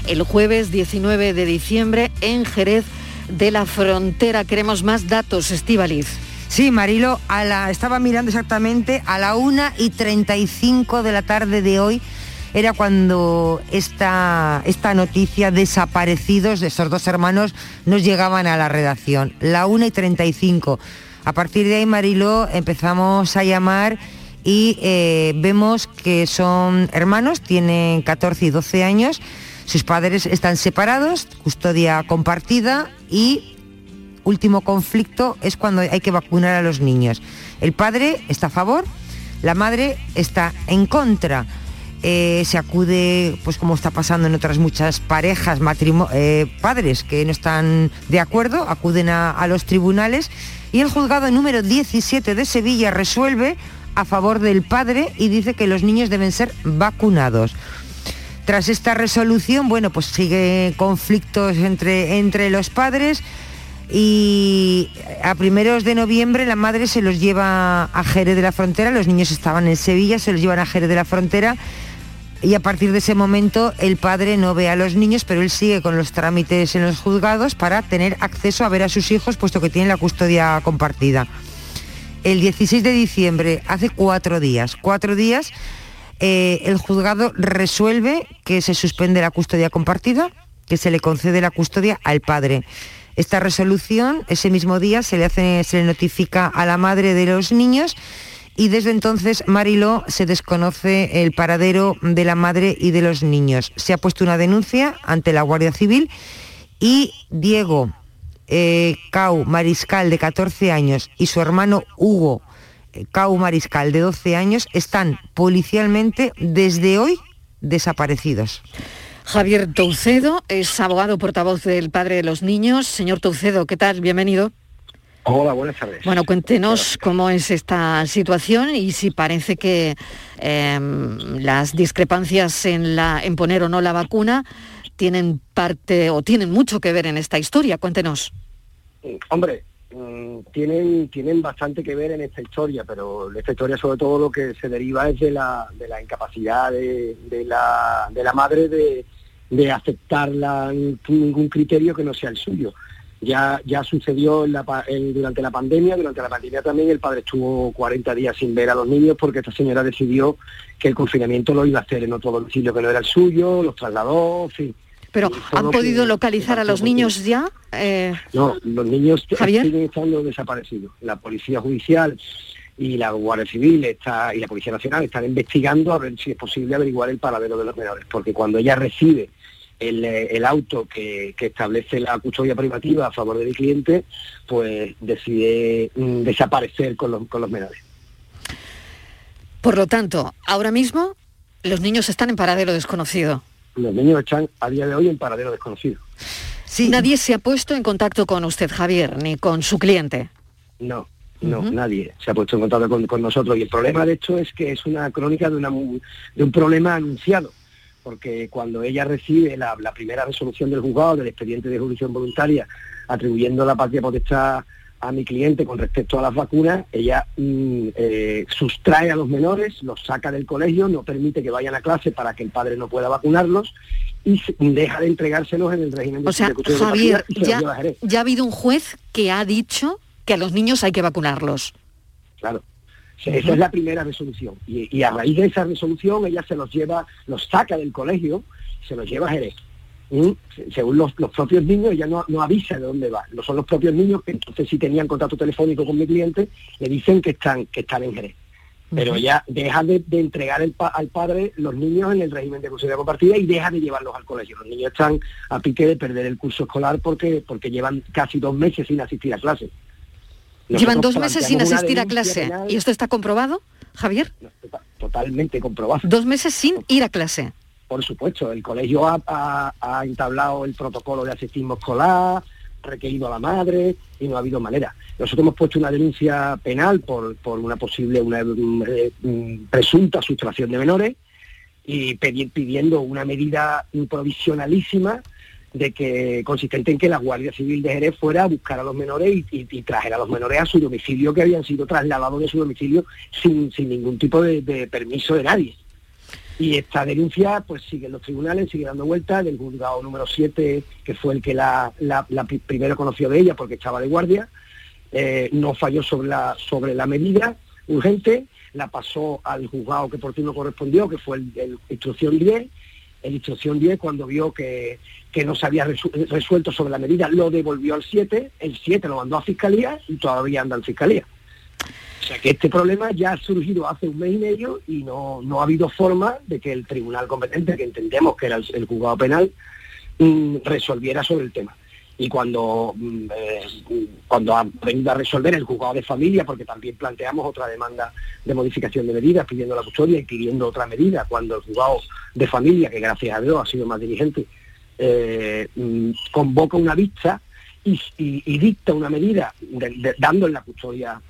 Speaker 18: el jueves 19 de diciembre en Jerez de la Frontera. Queremos más datos, Estivaliz.
Speaker 20: Sí, Marilo, estaba mirando exactamente a la 1 y 35 de la tarde de hoy era cuando esta, esta noticia, desaparecidos de estos dos hermanos, nos llegaban a la redacción. La 1 y 35. A partir de ahí, Mariló, empezamos a llamar y eh, vemos que son hermanos, tienen 14 y 12 años, sus padres están separados, custodia compartida y último conflicto es cuando hay que vacunar a los niños. El padre está a favor, la madre está en contra. Eh, se acude, pues como está pasando en otras muchas parejas, eh, padres que no están de acuerdo, acuden a, los tribunales y el juzgado número 17 de Sevilla resuelve a favor del padre y dice que los niños deben ser vacunados. Tras esta resolución, bueno, pues sigue conflictos entre, entre los padres y a primeros de noviembre la madre se los lleva a Jerez de la Frontera, los niños estaban en Sevilla, se los llevan a Jerez de la Frontera y a partir de ese momento el padre no ve a los niños, pero él sigue con los trámites en los juzgados para tener acceso a ver a sus hijos, puesto que tienen la custodia compartida. El 16 de diciembre, hace cuatro días, cuatro días, eh, el juzgado resuelve que se suspende la custodia compartida, que se le concede la custodia al padre. Esta resolución, ese mismo día, se le, hace, se le notifica a la madre de los niños y desde entonces, Mariló, se desconoce el paradero de la madre y de los niños. Se ha puesto una denuncia ante la Guardia Civil y Diego eh, Cau Mariscal, de 14 años, y su hermano Hugo Cau Mariscal, de 12 años, están policialmente desde hoy desaparecidos.
Speaker 18: Javier Toucedo es abogado portavoz del padre de los niños. Señor Toucedo, ¿qué tal? Bienvenido.
Speaker 25: Hola, buenas tardes.
Speaker 18: Bueno, cuéntenos cómo es esta situación y si parece que em, las discrepancias en, la, en poner o no la vacuna tienen parte o tienen mucho que ver en esta historia. Cuéntenos.
Speaker 25: Hombre, mm, tienen, tienen bastante que ver en esta historia, pero esta historia sobre todo lo que se deriva es de la, de la incapacidad de, la, de la madre de, de aceptar ningún criterio que no sea el suyo ya, ya sucedió durante la pandemia, durante la pandemia también el padre estuvo 40 días sin ver a los niños porque esta señora decidió que el confinamiento lo iba a hacer en otro domicilio que no era el suyo, los trasladó, en fin.
Speaker 18: Pero ¿han podido localizar a los niños ya?
Speaker 25: Eh, no, los niños siguen estando desaparecidos. La policía judicial y la Guardia Civil está, y la Policía Nacional están investigando a ver si es posible averiguar el paradero de los menores, porque cuando ella recibe el, auto que, establece la custodia privativa a favor del cliente, pues decide mm, desaparecer con los, con los menores.
Speaker 18: Por lo tanto, ahora mismo los niños están en paradero desconocido.
Speaker 25: Los niños están a día de hoy en paradero desconocido.
Speaker 18: Sí. Nadie se ha puesto en contacto con usted, Javier, ni con su cliente.
Speaker 25: No, no, nadie se ha puesto en contacto con, con, nosotros. Y el problema de hecho es que es una crónica de, una, de un problema anunciado porque cuando ella recibe la, primera resolución del juzgado del expediente de jurisdicción voluntaria atribuyendo la patria potestad a mi cliente con respecto a las vacunas, ella mm, eh, sustrae a los menores, los saca del colegio, no permite que vayan a clase para que el padre no pueda vacunarlos y deja de entregárselos en el régimen de
Speaker 18: O sea, Javier, ya, ya ha habido un juez que ha dicho que a los niños hay que vacunarlos.
Speaker 25: Claro. Esa es la primera resolución. Y, a raíz de esa resolución ella se los lleva, los saca del colegio, se los lleva a Jerez. Según los, propios niños, ella no, avisa de dónde va. No son los propios niños que entonces si tenían contacto telefónico con mi cliente, le dicen que están, que están en Jerez. Pero ella deja de, entregar al padre los niños en el régimen de custodia compartida y deja de llevarlos al colegio. Los niños están a pique de perder el curso escolar porque, porque llevan casi dos meses sin asistir a clases.
Speaker 18: Llevan dos meses sin asistir a clase. ¿Y esto está comprobado, Javier?
Speaker 25: Totalmente comprobado.
Speaker 18: Dos meses sin ir a clase.
Speaker 25: Por supuesto, el colegio ha, entablado el protocolo de asistismo escolar, requerido a la madre y no ha habido manera. Nosotros hemos puesto una denuncia penal por, una posible, una, eh, presunta sustracción de menores y pidiendo una medida provisionalísima de que consistente en que la Guardia Civil de Jerez fuera a buscar a los menores y, y, trajera a los menores a su domicilio que habían sido trasladados de su domicilio sin, sin ningún tipo de permiso de nadie. Y esta denuncia pues sigue en los tribunales, sigue dando vueltas, del juzgado número 7, que fue el que la, la- la pri- primero conoció de ella porque estaba de guardia, eh, no falló sobre la, sobre la medida urgente, la pasó al juzgado que por turno correspondió, que fue el, el instrucción 10, el instrucción 10 cuando vio que, que no se había resu- resuelto sobre la medida, lo devolvió al 7, el 7 lo mandó a fiscalía y todavía anda en fiscalía. O sea que este problema ya ha surgido hace un mes y medio y no, no ha habido forma de que el tribunal competente, que entendemos que era el, juzgado penal, mm, resolviera sobre el tema. Y cuando, mm, eh, cuando ha venido a resolver el juzgado de familia, porque también planteamos otra demanda de modificación de medidas pidiendo la custodia y pidiendo otra medida, cuando el juzgado de familia, que gracias a Dios ha sido más diligente, eh, mm, convoca una vista y, dicta una medida dando en la custodia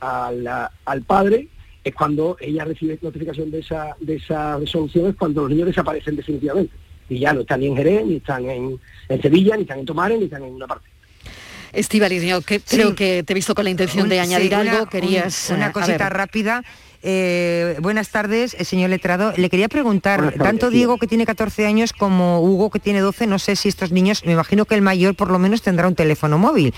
Speaker 25: al, al padre, es cuando ella recibe notificación de esa, de esa resolución, es cuando los niños desaparecen definitivamente. Y ya no están ni en Jerez, ni están en, en Sevilla, ni están en Tomares, ni están en una parte.
Speaker 18: Estivaliz, yo que, creo que te he visto con la intención de añadir
Speaker 20: sí, una-
Speaker 18: algo,
Speaker 20: un-
Speaker 18: querías...
Speaker 20: Una,
Speaker 18: eh, a
Speaker 20: cosita
Speaker 18: ver.
Speaker 20: rápida. Eh, buenas tardes, eh, señor Letrado. Le quería preguntar,
Speaker 25: tardes,
Speaker 20: tanto
Speaker 25: sí.
Speaker 20: Diego que tiene 14 años como Hugo que tiene 12, no sé si estos niños, me imagino que el mayor por lo menos tendrá un teléfono móvil.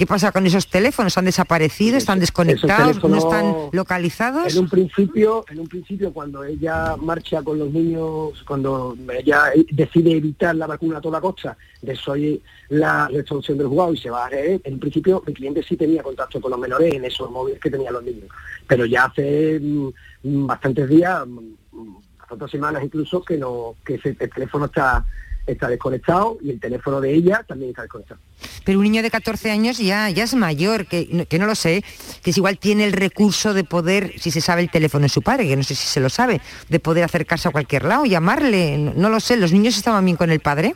Speaker 20: ¿Qué pasa con esos teléfonos? ¿Han desaparecido? ¿Están desconectados? ¿No están localizados?
Speaker 25: En un principio, en un principio cuando ella marcha con los niños, cuando ella decide evitar la vacuna a toda costa, desoye la resolución del juzgado y se va a Jerez, en un principio mi cliente sí tenía contacto con los menores en esos móviles que tenían los niños. Pero ya hace mm, mm, bastantes días, mm, mm, bastantes semanas incluso, que no, que ese- el teléfono está está desconectado y el teléfono de ella también está desconectado.
Speaker 20: Pero un niño de 14 años ya, ya es mayor, que, que no lo sé, que es igual tiene el recurso de poder, si se sabe el teléfono de su padre, que no sé si se lo sabe, de poder acercarse a cualquier lado, llamarle, no, no lo sé, ¿los niños estaban bien con el padre?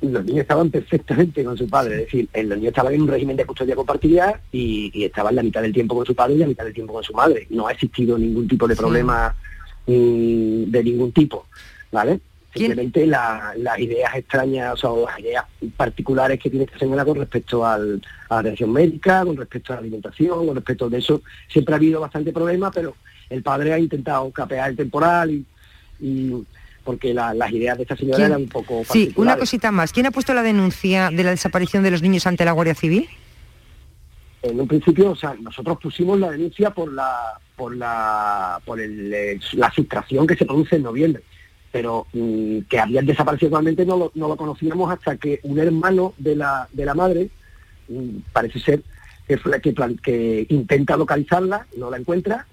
Speaker 25: los niños estaban perfectamente con su padre, es decir, el los niños estaban en un régimen de custodia compartida y, y estaban la mitad del tiempo con su padre y la mitad del tiempo con su madre. No ha existido ningún tipo de
Speaker 20: Sí.
Speaker 25: problema mm, de ningún tipo, ¿vale? Simplemente la- las ideas extrañas, o sea, las ideas particulares que tiene esta señora con respecto al- a la atención médica, con respecto a la alimentación, con respecto de eso, siempre ha habido bastante problema, pero el padre ha intentado capear el temporal y, y porque la- las ideas de esta señora
Speaker 20: ¿Quién?
Speaker 25: eran un poco
Speaker 20: Sí, una cosita más. ¿Quién ha puesto la denuncia de la desaparición de los niños ante la Guardia Civil?
Speaker 25: en un principio, o sea, nosotros pusimos la denuncia por la por la por el, la sustracción que se produce en noviembre, pero mm, que habían desaparecido totalmente no lo, no lo conocíamos hasta que un hermano de la de la madre mm, parece ser que, que, que intenta localizarla, no la encuentra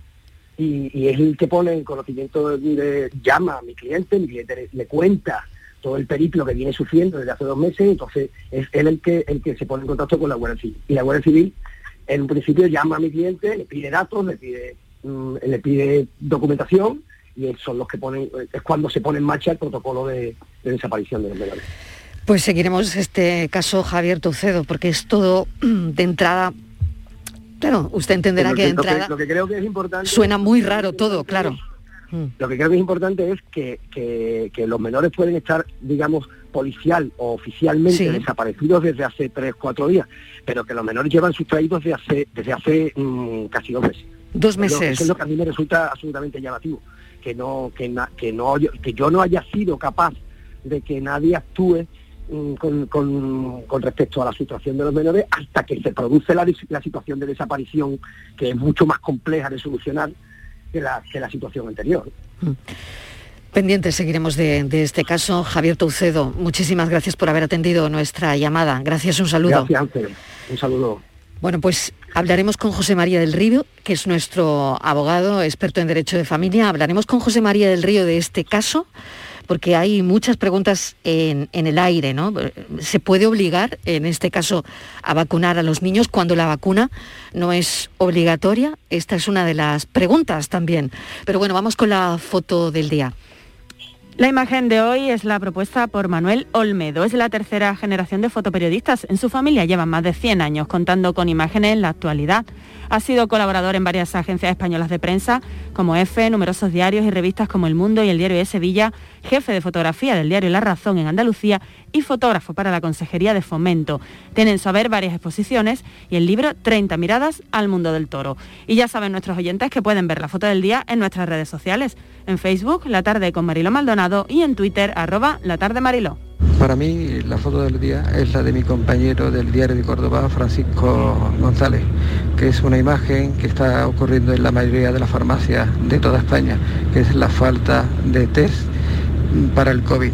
Speaker 25: y, y es el que pone en conocimiento de, llama a mi cliente, mi cliente le, le cuenta todo el periplo que viene sufriendo desde hace dos meses, entonces es él el que el que se pone en contacto con la Guardia Civil. Y la Guardia Civil en un principio llama a mi cliente, le pide datos, le pide mm, le pide documentación y son los que ponen, es cuando se pone en marcha el protocolo de, de desaparición de los menores.
Speaker 18: Pues seguiremos este caso Javier Tucedo, porque es todo mm, de entrada. Claro, usted entenderá
Speaker 25: Lo
Speaker 18: que de
Speaker 25: lo
Speaker 18: entrada
Speaker 25: lo que creo que es importante
Speaker 18: suena muy raro todo, claro.
Speaker 25: Lo que creo que es importante es que, que- que los menores pueden estar, digamos, policial o oficialmente
Speaker 18: Sí.
Speaker 25: desaparecidos desde hace tres, cuatro días, pero que los menores llevan sustraídos desde hace, desde hace mm, casi dos meses.
Speaker 18: Dos meses.
Speaker 25: Eso es lo que a mí me resulta absolutamente llamativo, que no, que, na- que no, que yo no haya sido capaz de que nadie actúe mm, con, con- con respecto a la sustracción de los menores hasta que se produce la, la situación de desaparición, que es mucho más compleja de solucionar que la, que la situación anterior.
Speaker 18: Pendientes seguiremos de, de este caso. Javier Tucedo, muchísimas gracias por haber atendido nuestra llamada. Gracias, un saludo.
Speaker 25: Gracias, Ángel. Un saludo.
Speaker 18: Bueno, pues hablaremos con José María del Río, que es nuestro abogado, experto en derecho de familia. Hablaremos con José María del Río de este caso, porque hay muchas preguntas en, en el aire, ¿no? ¿Se puede obligar, en este caso, a vacunar a los niños cuando la vacuna no es obligatoria? Esta es una de las preguntas también. Pero bueno, vamos con la foto del día.
Speaker 26: La imagen de hoy es la propuesta por Manuel Olmedo. Es la tercera generación de fotoperiodistas. En su familia llevan más de 100 años contando con imágenes en la actualidad. Ha sido colaborador en varias agencias españolas de prensa como EFE, numerosos diarios y revistas como El Mundo y el Diario de Sevilla jefe de fotografía del diario La Razón en Andalucía y fotógrafo para la Consejería de Fomento. Tiene en su haber varias exposiciones y el libro 30 miradas al mundo del toro. Y ya saben nuestros oyentes que pueden ver la foto del día en nuestras redes sociales, en Facebook, La Tarde con Mariló Maldonado y en Twitter, arroba La Tarde Mariló.
Speaker 27: Para mí la foto del día es la de mi compañero del diario de Córdoba, Francisco González, que es una imagen que está ocurriendo en la mayoría de las farmacias de toda España, que es la falta de test para el COVID.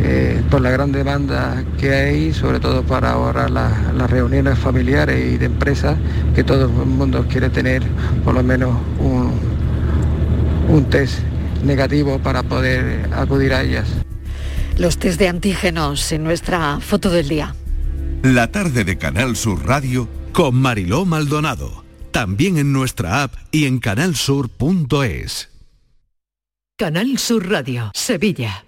Speaker 27: Eh, por la gran demanda que hay, sobre todo para ahora las reuniones familiares y de empresas, que todo el mundo quiere tener por lo menos un, un test negativo para poder acudir a ellas.
Speaker 18: Los test de antígenos en nuestra foto del día.
Speaker 2: La tarde de Canal Sur Radio con Mariló Maldonado. También en nuestra app y en canalsur.es.
Speaker 28: Canal Sur Radio, Sevilla.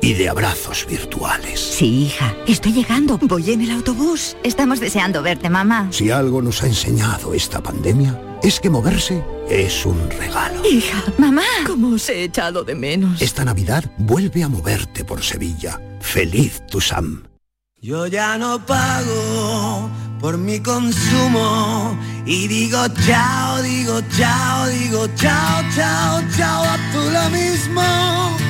Speaker 29: y de abrazos virtuales.
Speaker 30: Sí, hija, estoy llegando. Voy en el autobús. Estamos deseando verte, mamá.
Speaker 29: Si algo nos ha enseñado esta pandemia, es que moverse es un regalo.
Speaker 30: Hija, mamá. ¿Cómo os he echado de menos?
Speaker 29: Esta Navidad vuelve a moverte por Sevilla. Feliz tu Sam.
Speaker 31: Yo ya no pago por mi consumo y digo chao, digo chao, digo chao, chao, chao, a tú lo mismo.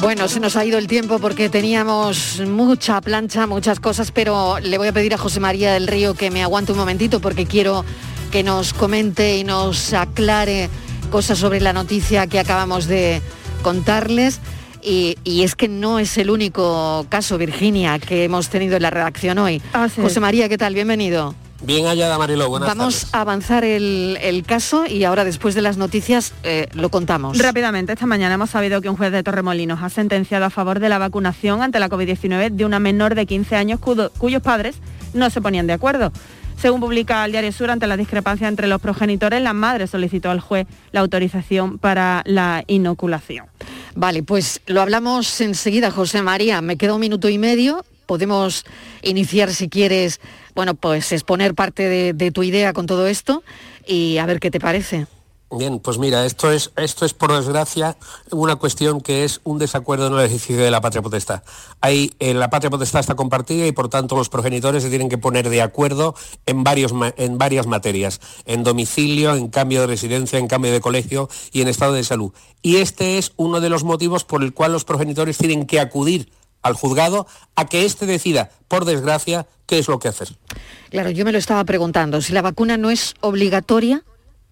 Speaker 18: Bueno, se nos ha ido el tiempo porque teníamos mucha plancha, muchas cosas, pero le voy a pedir a José María del Río que me aguante un momentito porque quiero que nos comente y nos aclare cosas sobre la noticia que acabamos de contarles. Y, y es que no es el único caso, Virginia, que hemos tenido en la redacción hoy. José María, ¿qué tal? Bienvenido.
Speaker 32: Bien hallada, Mariló. Buenas
Speaker 18: Vamos
Speaker 32: tardes.
Speaker 18: a avanzar el, el caso y ahora después de las noticias eh, lo contamos.
Speaker 26: Rápidamente, esta mañana hemos sabido que un juez de Torremolinos ha sentenciado a favor de la vacunación ante la COVID-19 de una menor de 15 años cuyo- cuyos padres no se ponían de acuerdo. Según publica el Diario Sur, ante la discrepancia entre los progenitores, la madre solicitó al juez la autorización para la inoculación.
Speaker 18: Vale, pues lo hablamos enseguida, José María. Me queda un minuto y medio. Podemos iniciar, si quieres, bueno, pues exponer parte de, tu idea con todo esto y a ver qué te parece.
Speaker 32: Bien, pues mira, esto es, esto es por desgracia una cuestión que es un desacuerdo en el ejercicio de la patria potestad. Hay, eh, la patria potestad está compartida y por tanto los progenitores se tienen que poner de acuerdo en, varios, en varias materias, en domicilio, en cambio de residencia, en cambio de colegio y en estado de salud. Y este es uno de los motivos por el cual los progenitores tienen que acudir al juzgado a que éste decida, por desgracia, qué es lo que hacer.
Speaker 18: Claro, yo me lo estaba preguntando. Si la vacuna no es obligatoria,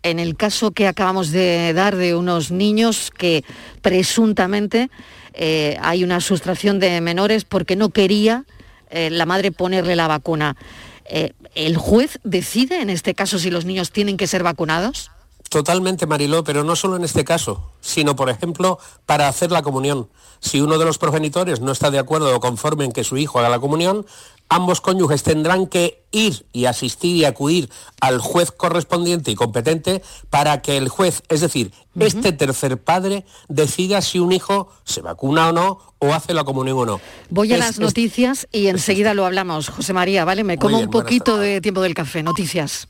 Speaker 18: en el caso que acabamos de dar de unos niños que presuntamente eh, hay una sustracción de menores porque no quería eh, la madre ponerle la vacuna. Eh, ¿El juez decide en este caso si los niños tienen que ser vacunados?
Speaker 32: Totalmente, Mariló, pero no solo en este caso, sino, por ejemplo, para hacer la comunión. Si uno de los progenitores no está de acuerdo o conforme en que su hijo haga la comunión, ambos cónyuges tendrán que ir y asistir y acudir al juez correspondiente y competente para que el juez, es decir, este tercer padre, decida si un hijo se vacuna o no o hace la comunión o no.
Speaker 18: Voy a las noticias y enseguida lo hablamos. José María, ¿vale? Me como un poquito de tiempo del café. Noticias.